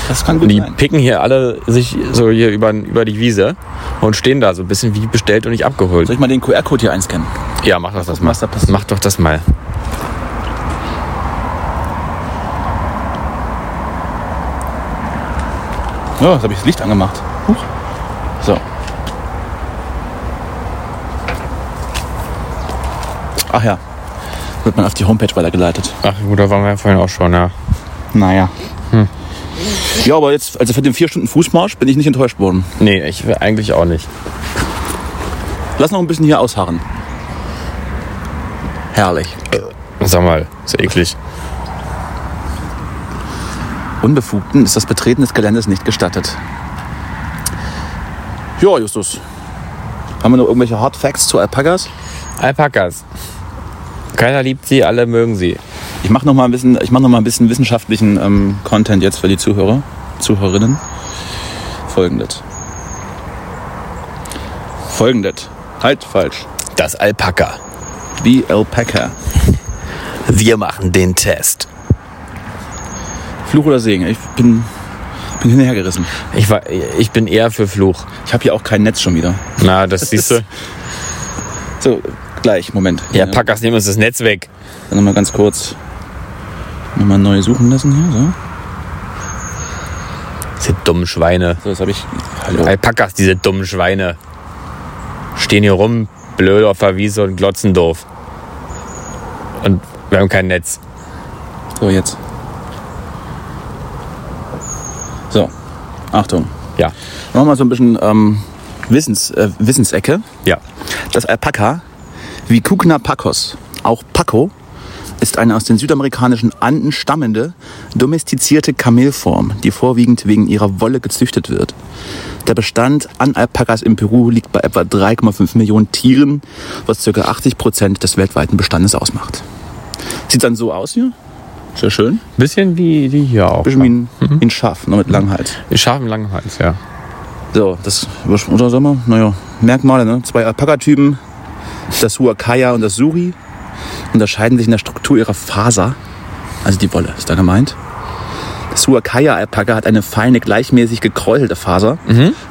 Das kann gut die sein. picken hier alle sich so hier über, über die Wiese und stehen da so ein bisschen wie bestellt und nicht abgeholt. Soll ich mal den QR-Code hier einscannen? Ja, mach doch das mal. da. Mach doch das mal. Ja, jetzt habe ich das Licht angemacht. Huch. So. Ach ja. Wird man auf die Homepage weitergeleitet. Ach gut, da waren wir ja vorhin auch schon, ja. Naja. Ja, aber jetzt, also für den vier Stunden Fußmarsch bin ich nicht enttäuscht worden. Nee, ich will eigentlich auch nicht. Lass noch ein bisschen hier ausharren. Herrlich. Sag mal, ist ja eklig. Unbefugten ist das Betreten des Geländes nicht gestattet. Ja, Justus. Haben wir noch irgendwelche Hard Facts zu Alpakas? Alpakas. Keiner liebt sie, alle mögen sie. Ich mache noch mal ein bisschen, ich mache noch mal ein bisschen wissenschaftlichen ähm, Content jetzt für die Zuhörer, Zuhörerinnen. Folgendes. Folgendes. Halt falsch. Das Alpaka. Wie Alpaca. Wir machen den Test. Fluch oder Segen? Ich bin, bin hin und her gerissen. Ich, war, ich bin eher für Fluch. Ich habe hier auch kein Netz schon wieder. Na, das siehst du. So, gleich, Moment. Ja, Packers nehmen uns das Netz weg. Dann nochmal ganz kurz nochmal neu suchen lassen hier. Diese dummen Schweine. So, so jetzt habe ich. Hallo. Alpakas, diese dummen Schweine. Stehen hier rum, blöd auf der Wiese und glotzen doof. Und wir haben kein Netz. So, jetzt. Achtung. Ja. Machen wir mal so ein bisschen ähm, Wissens, äh, Wissensecke. Ja. Das Alpaka, Vicucna pacos, auch Paco, ist eine aus den südamerikanischen Anden stammende, domestizierte Kamelform, die vorwiegend wegen ihrer Wolle gezüchtet wird. Der Bestand an Alpakas in Peru liegt bei etwa 3,5 Millionen Tieren, was ca. 80 Prozent des weltweiten Bestandes ausmacht. Sieht dann so aus hier. Sehr schön. Bisschen wie die hier auch. Bisschen wie ein, wie ein Schaf, nur mit langem Hals. Scharfen langen Hals, ja. So, das, oder sagen wir, naja, Merkmale, ne? Zwei Alpaka-Typen, das Huacaya und das Suri, unterscheiden sich in der Struktur ihrer Faser, also die Wolle ist da gemeint. Das Huacaya-Alpaka hat eine feine, gleichmäßig gekräuselte Faser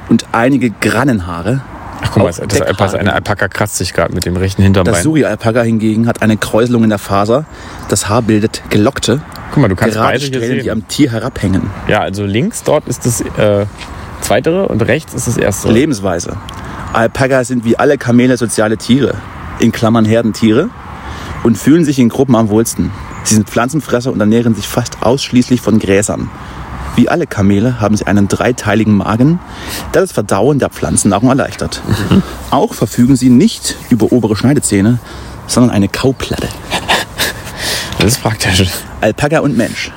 und einige Grannenhaare. Ach guck mal, das Alpaka, eine Alpaka kratzt sich gerade mit dem rechten Hinterbein. Das Suri-Alpaka hingegen hat eine Kräuselung in der Faser. Das Haar bildet gelockte, Guck mal, du kannst gerade Strähnen, die am Tier herabhängen. Ja, also links dort ist das äh, zweitere und rechts ist das erste. Lebensweise. Alpakas sind wie alle Kamele soziale Tiere, in Klammern Herdentiere, und fühlen sich in Gruppen am wohlsten. Sie sind Pflanzenfresser und ernähren sich fast ausschließlich von Gräsern. Wie alle Kamele haben sie einen dreiteiligen Magen, der das Verdauen der Pflanzennahrung erleichtert. Auch verfügen sie nicht über obere Schneidezähne, sondern eine Kauplatte. Das ist praktisch. Alpaka und Mensch.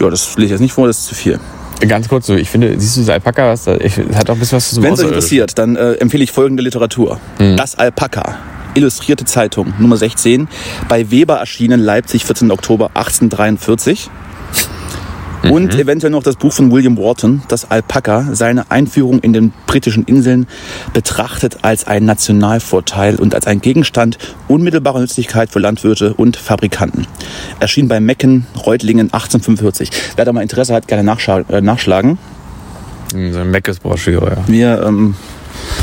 Ja, das lese ich jetzt nicht vor, das ist zu viel. Ganz kurz so, ich finde, siehst du das Alpaka, was das hat auch ein bisschen was zum Wenn es euch interessiert, dann äh, empfehle ich folgende Literatur. Das Alpaka. Illustrierte Zeitung, Nummer 16. Bei Weber erschienen, Leipzig, 14. Oktober 1843. Und eventuell noch das Buch von William Wharton, das Alpaka, seine Einführung in den britischen Inseln, betrachtet als einen Nationalvorteil und als ein Gegenstand unmittelbarer Nützlichkeit für Landwirte und Fabrikanten. Erschien bei Mecken, Reutlingen 1845. Wer da mal Interesse hat, gerne äh, nachschlagen. So eine Meckes-Broschüre, ja. Wir ähm,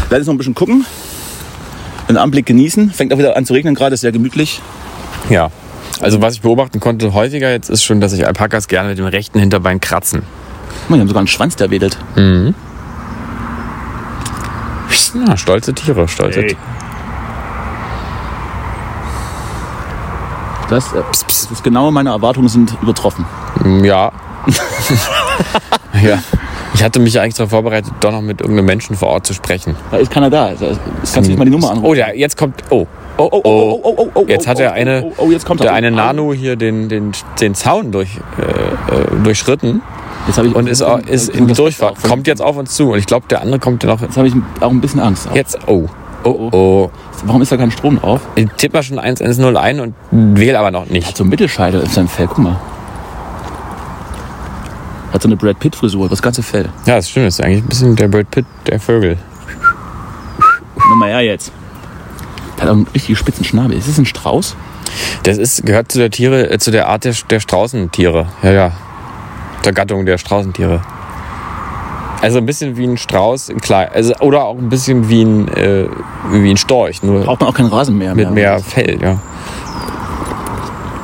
werden jetzt noch ein bisschen gucken, den Anblick genießen. Fängt auch wieder an zu regnen, gerade ist sehr gemütlich. Ja. Also was ich beobachten konnte häufiger jetzt ist schon, dass sich Alpakas gerne mit dem rechten Hinterbein kratzen. Guck mal, die haben sogar einen Schwanz, der wedelt. Ja, stolze Tiere, stolze Hey. Tiere. Das, äh, das ist genau meine Erwartungen sind übertroffen. Ja. ja. Ich hatte mich eigentlich darauf vorbereitet, doch noch mit irgendeinem Menschen vor Ort zu sprechen. Da ist keiner da. Also, Das kannst du nicht mal die Nummer anrufen. Oh ja, jetzt kommt. Oh. Oh, oh, oh, oh, oh, oh, Jetzt oh, hat er oh, eine, Oh, oh, jetzt kommt der er. eine Nano hier den, den, den Zaun durch, äh, äh, durchschritten Jetzt ich und ist, ist in die Durchfahrt. Kommt jetzt auf uns zu. Und ich glaube, der andere kommt ja noch. Jetzt habe ich auch ein bisschen Angst. Jetzt. Oh. Oh, oh. Warum ist da kein Strom drauf? Ich tipp mal schon 110 ein und wähle aber noch nicht. Hat so einen Mittelscheitel auf seinem Fell. Guck mal. Hat so eine Brad Pitt Frisur, das ganze Fell. Ja, das stimmt. Das ist eigentlich ein bisschen der Brad Pitt der Vögel. Nimm mal her jetzt. Der hat auch einen richtig spitzen Schnabel. Ist das ein Strauß? Das ist, gehört zu der Tiere, äh, zu der Art der, der Straußentiere. Ja, ja. Der Gattung der Straußentiere. Also ein bisschen wie ein Strauß, klein, also, oder auch ein bisschen wie ein, äh, wie ein Storch, nur Braucht man auch keinen Rasen mehr. mit mehr Fell, ja.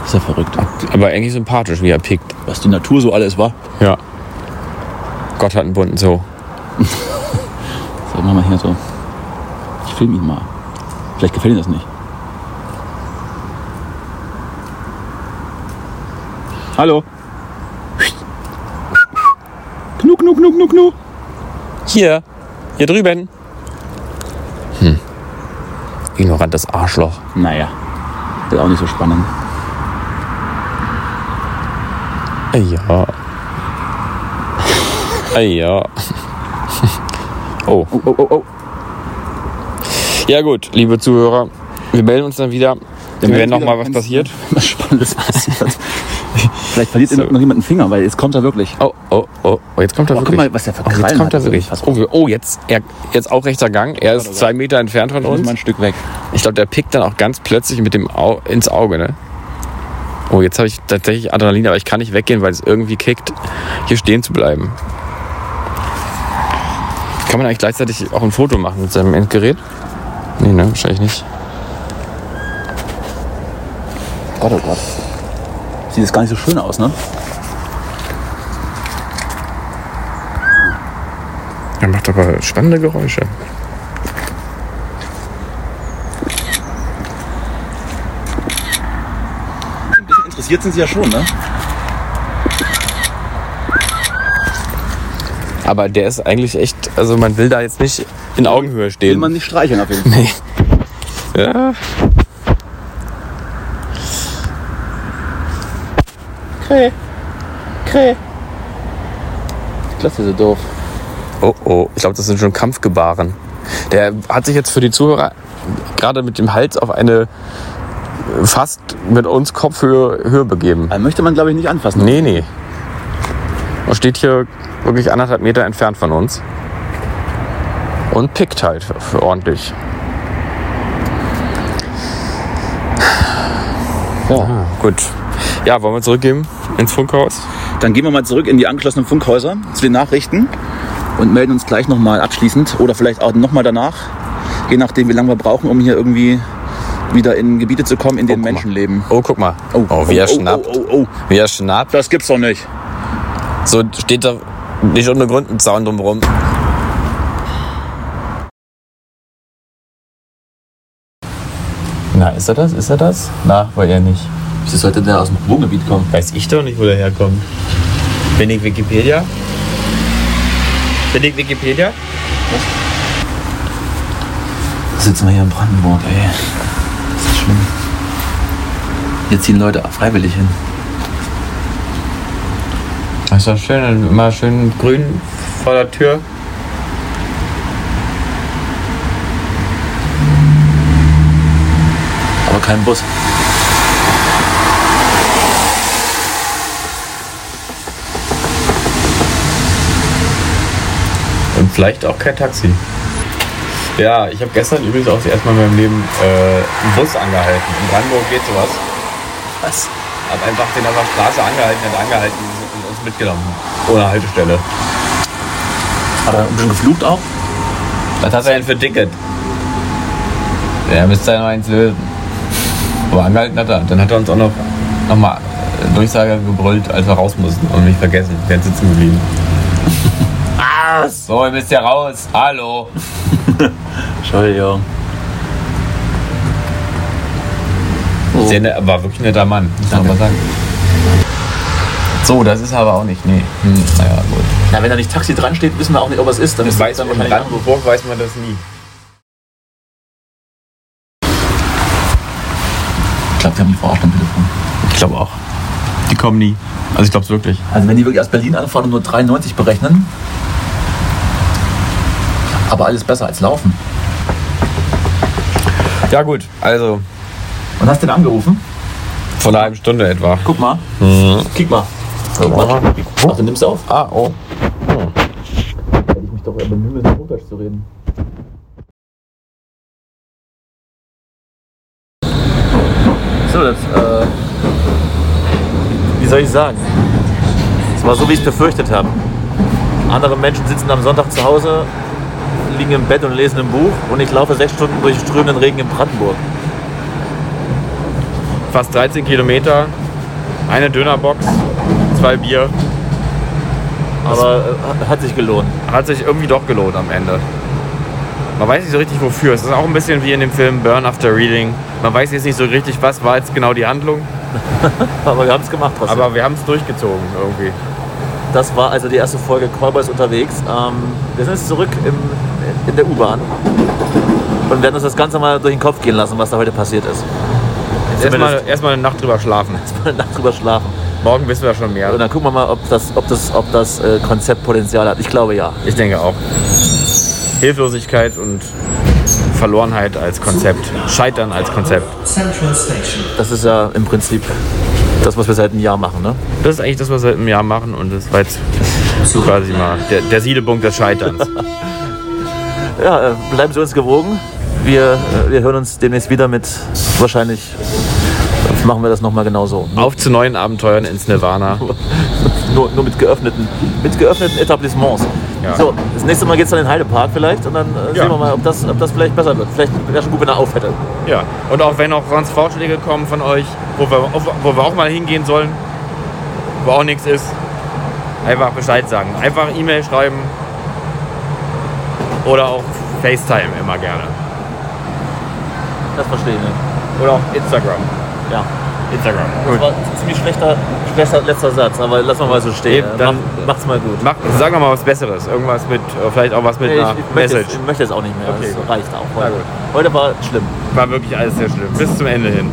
Ist ja verrückt. Aber eigentlich sympathisch, wie er pickt. Was die Natur so alles war. Ja. Gott hat einen bunten Zoo. So, machen wir hier so. Ich filme ihn mal. Vielleicht gefällt ihm das nicht. Hallo. Knu, knu, knu, knu, knu. Hier, hier drüben. Hm. Ignorantes Arschloch. Naja, ist auch nicht so spannend. Ja. Ja. Oh. Oh, oh, oh, oh. Ja gut, liebe Zuhörer, wir melden uns dann wieder. Wir werden noch mal was passiert. Was Spannendes passiert. Vielleicht verliert noch jemand einen Finger, weil jetzt kommt er wirklich. Oh, oh, oh, oh, jetzt kommt er Oh, guck wirklich. mal, was der für oh, jetzt kommt hat. er wirklich. Oh, oh jetzt, er, jetzt auch rechter Gang. Er ist zwei Meter entfernt von uns. mal ein Stück weg. Ich glaube, der pickt dann auch ganz plötzlich mit dem Au ins Auge, ne? Oh, jetzt habe ich tatsächlich Adrenalin, aber ich kann nicht weggehen, weil es irgendwie kickt, hier stehen zu bleiben. Kann man eigentlich gleichzeitig auch ein Foto machen mit seinem Endgerät? Nee, ne? Wahrscheinlich nicht. Gott, oh Gott. Sieht jetzt gar nicht so schön aus, ne? Er macht aber spannende Geräusche. Ein bisschen interessiert sind sie ja schon, ne? Aber der ist eigentlich echt, also man will da jetzt nicht in Augenhöhe Will stehen. man nicht streicheln auf jeden Fall. Ja. Klasse, so doof. Oh oh, ich glaube, das sind schon Kampfgebaren. Der hat sich jetzt für die Zuhörer gerade mit dem Hals auf eine äh, fast mit uns Kopfhöhe Höhe begeben. Also möchte man, glaube ich, nicht anfassen. Nee, nee. Er steht hier wirklich anderthalb Meter entfernt von uns. Und pickt halt ordentlich. So. Ah, gut. Ja, wollen wir zurückgehen ins Funkhaus? Dann gehen wir mal zurück in die angeschlossenen Funkhäuser zu den Nachrichten und melden uns gleich nochmal abschließend oder vielleicht auch nochmal danach, je nachdem, wie lange wir brauchen, um hier irgendwie wieder in Gebiete zu kommen, in denen mal. Menschen leben. Oh, guck mal. Oh, wie er oh, schnappt. Oh, oh, oh. Wie er schnappt. Das gibt's doch nicht. So steht da nicht ohne Grund ein Zaun drumherum. Na, ist er das? Ist er das? Na, war er nicht. Wieso sollte der aus dem Wohngebiet kommen? Weiß ich doch nicht, wo der herkommt. Bin ich Wikipedia? Bin ich Wikipedia? Sitzen wir hier in Brandenburg, ey. Das ist schlimm. Hier ziehen Leute freiwillig hin. Das ist doch schön, immer schön grün vor der Tür. kein Bus. Und vielleicht auch kein Taxi. Ja, ich habe gestern übrigens auch erstmal in meinem Leben äh, einen Bus angehalten. In Brandenburg geht sowas. Was? Hab einfach den auf der Straße angehalten, hat angehalten und uns mitgenommen. Ohne Haltestelle. Hat er schon geflucht auch? Was hast du denn für Ticket? Der müsste ja noch eins lösen. Aber angehalten hat er. Dann hat er uns auch noch, mal Durchsage gebrüllt, als wir raus mussten. Und mich vergessen. Der ist sitzen geblieben. ah, so, ihr müsst ja raus. Hallo. Entschuldigung. Sehr ne, war wirklich ein netter Mann, muss man mal sagen. So, das ist aber auch nicht. Nee. Hm, naja, gut. Ja, wenn da nicht Taxi dran steht, wissen wir auch nicht, ob es ist. Dann Das ist weiß dann man wahrscheinlich in Brandenburg weiß man das nie. Glaube, die haben die verarscht am Telefon. Ich glaube auch. Die kommen nie. Also ich glaube es wirklich. Also wenn die wirklich aus Berlin anfahren und nur 93 berechnen, aber alles besser als laufen. Ja gut, also Und hast den angerufen? vor einer halben Stunde etwa. Guck mal. Kick mal. Guck mal. Ach, du nimmst auf. Ah, oh. Hätte ich mich doch bemühen müssen, Hochdeutsch zu reden. So, das, äh, wie soll ich sagen? Es war so, wie ich es befürchtet habe. Andere Menschen sitzen am Sonntag zu Hause, liegen im Bett und lesen ein Buch und ich laufe sechs Stunden durch strömenden Regen in Brandenburg. Fast 13 Kilometer, eine Dönerbox, zwei Bier. Aber äh, hat sich gelohnt. Hat sich irgendwie doch gelohnt am Ende. Man weiß nicht so richtig wofür. Es ist auch ein bisschen wie in dem Film Burn After Reading. Man weiß jetzt nicht so richtig, was war jetzt genau die Handlung. Aber wir haben es gemacht trotzdem. Aber wir haben es durchgezogen irgendwie. Das war also die erste Folge Callboys unterwegs. Ähm, wir sind jetzt zurück im, in der U-Bahn und werden uns das Ganze mal durch den Kopf gehen lassen, was da heute passiert ist. Erstmal, erstmal eine Nacht drüber schlafen. mal eine Nacht drüber schlafen. Morgen wissen wir schon mehr. Und dann gucken wir mal, ob das, ob das, ob das äh, Konzept Potenzial hat. Ich glaube ja. Ich denke auch. Hilflosigkeit und Verlorenheit als Konzept. Scheitern als Konzept. Das ist ja im Prinzip das, was wir seit einem Jahr machen. Ne? Das ist eigentlich das, was wir seit einem Jahr machen und das war jetzt quasi mal der, der Siedepunkt des Scheiterns. Ja, äh, bleiben Sie uns gewogen. Wir, äh, wir hören uns demnächst wieder mit wahrscheinlich machen wir das nochmal genauso. Auf zu neuen Abenteuern ins Nirvana. Nur, nur mit geöffneten, mit geöffneten Etablissements. Ja. So, das nächste Mal geht es dann in Heidepark vielleicht und dann äh, Ja. sehen wir mal, ob das, ob das vielleicht besser wird. Vielleicht wäre schon gut, wenn er auf hätte. Ja, und auch wenn auch sonst Vorschläge kommen von euch, wo wir, wo wir auch mal hingehen sollen, wo auch nichts ist, einfach Bescheid sagen. Einfach E-Mail schreiben oder auch FaceTime immer gerne. Das verstehe ich nicht. Oder auch Instagram. Ja. Instagram. Das war ein ziemlich schlechter, schlechter letzter Satz, aber lassen wir mal so stehen. Nee, dann- Mach, macht's mal gut. Mach, sag doch mal was Besseres. Irgendwas mit, äh, vielleicht auch was mit Nee, ich, einer ich, möchte Message. jetzt, ich möchte jetzt auch nicht mehr. Okay, das gut. reicht auch. Heute, gut. heute war schlimm. War wirklich alles sehr schlimm. Bis zum Ende hin.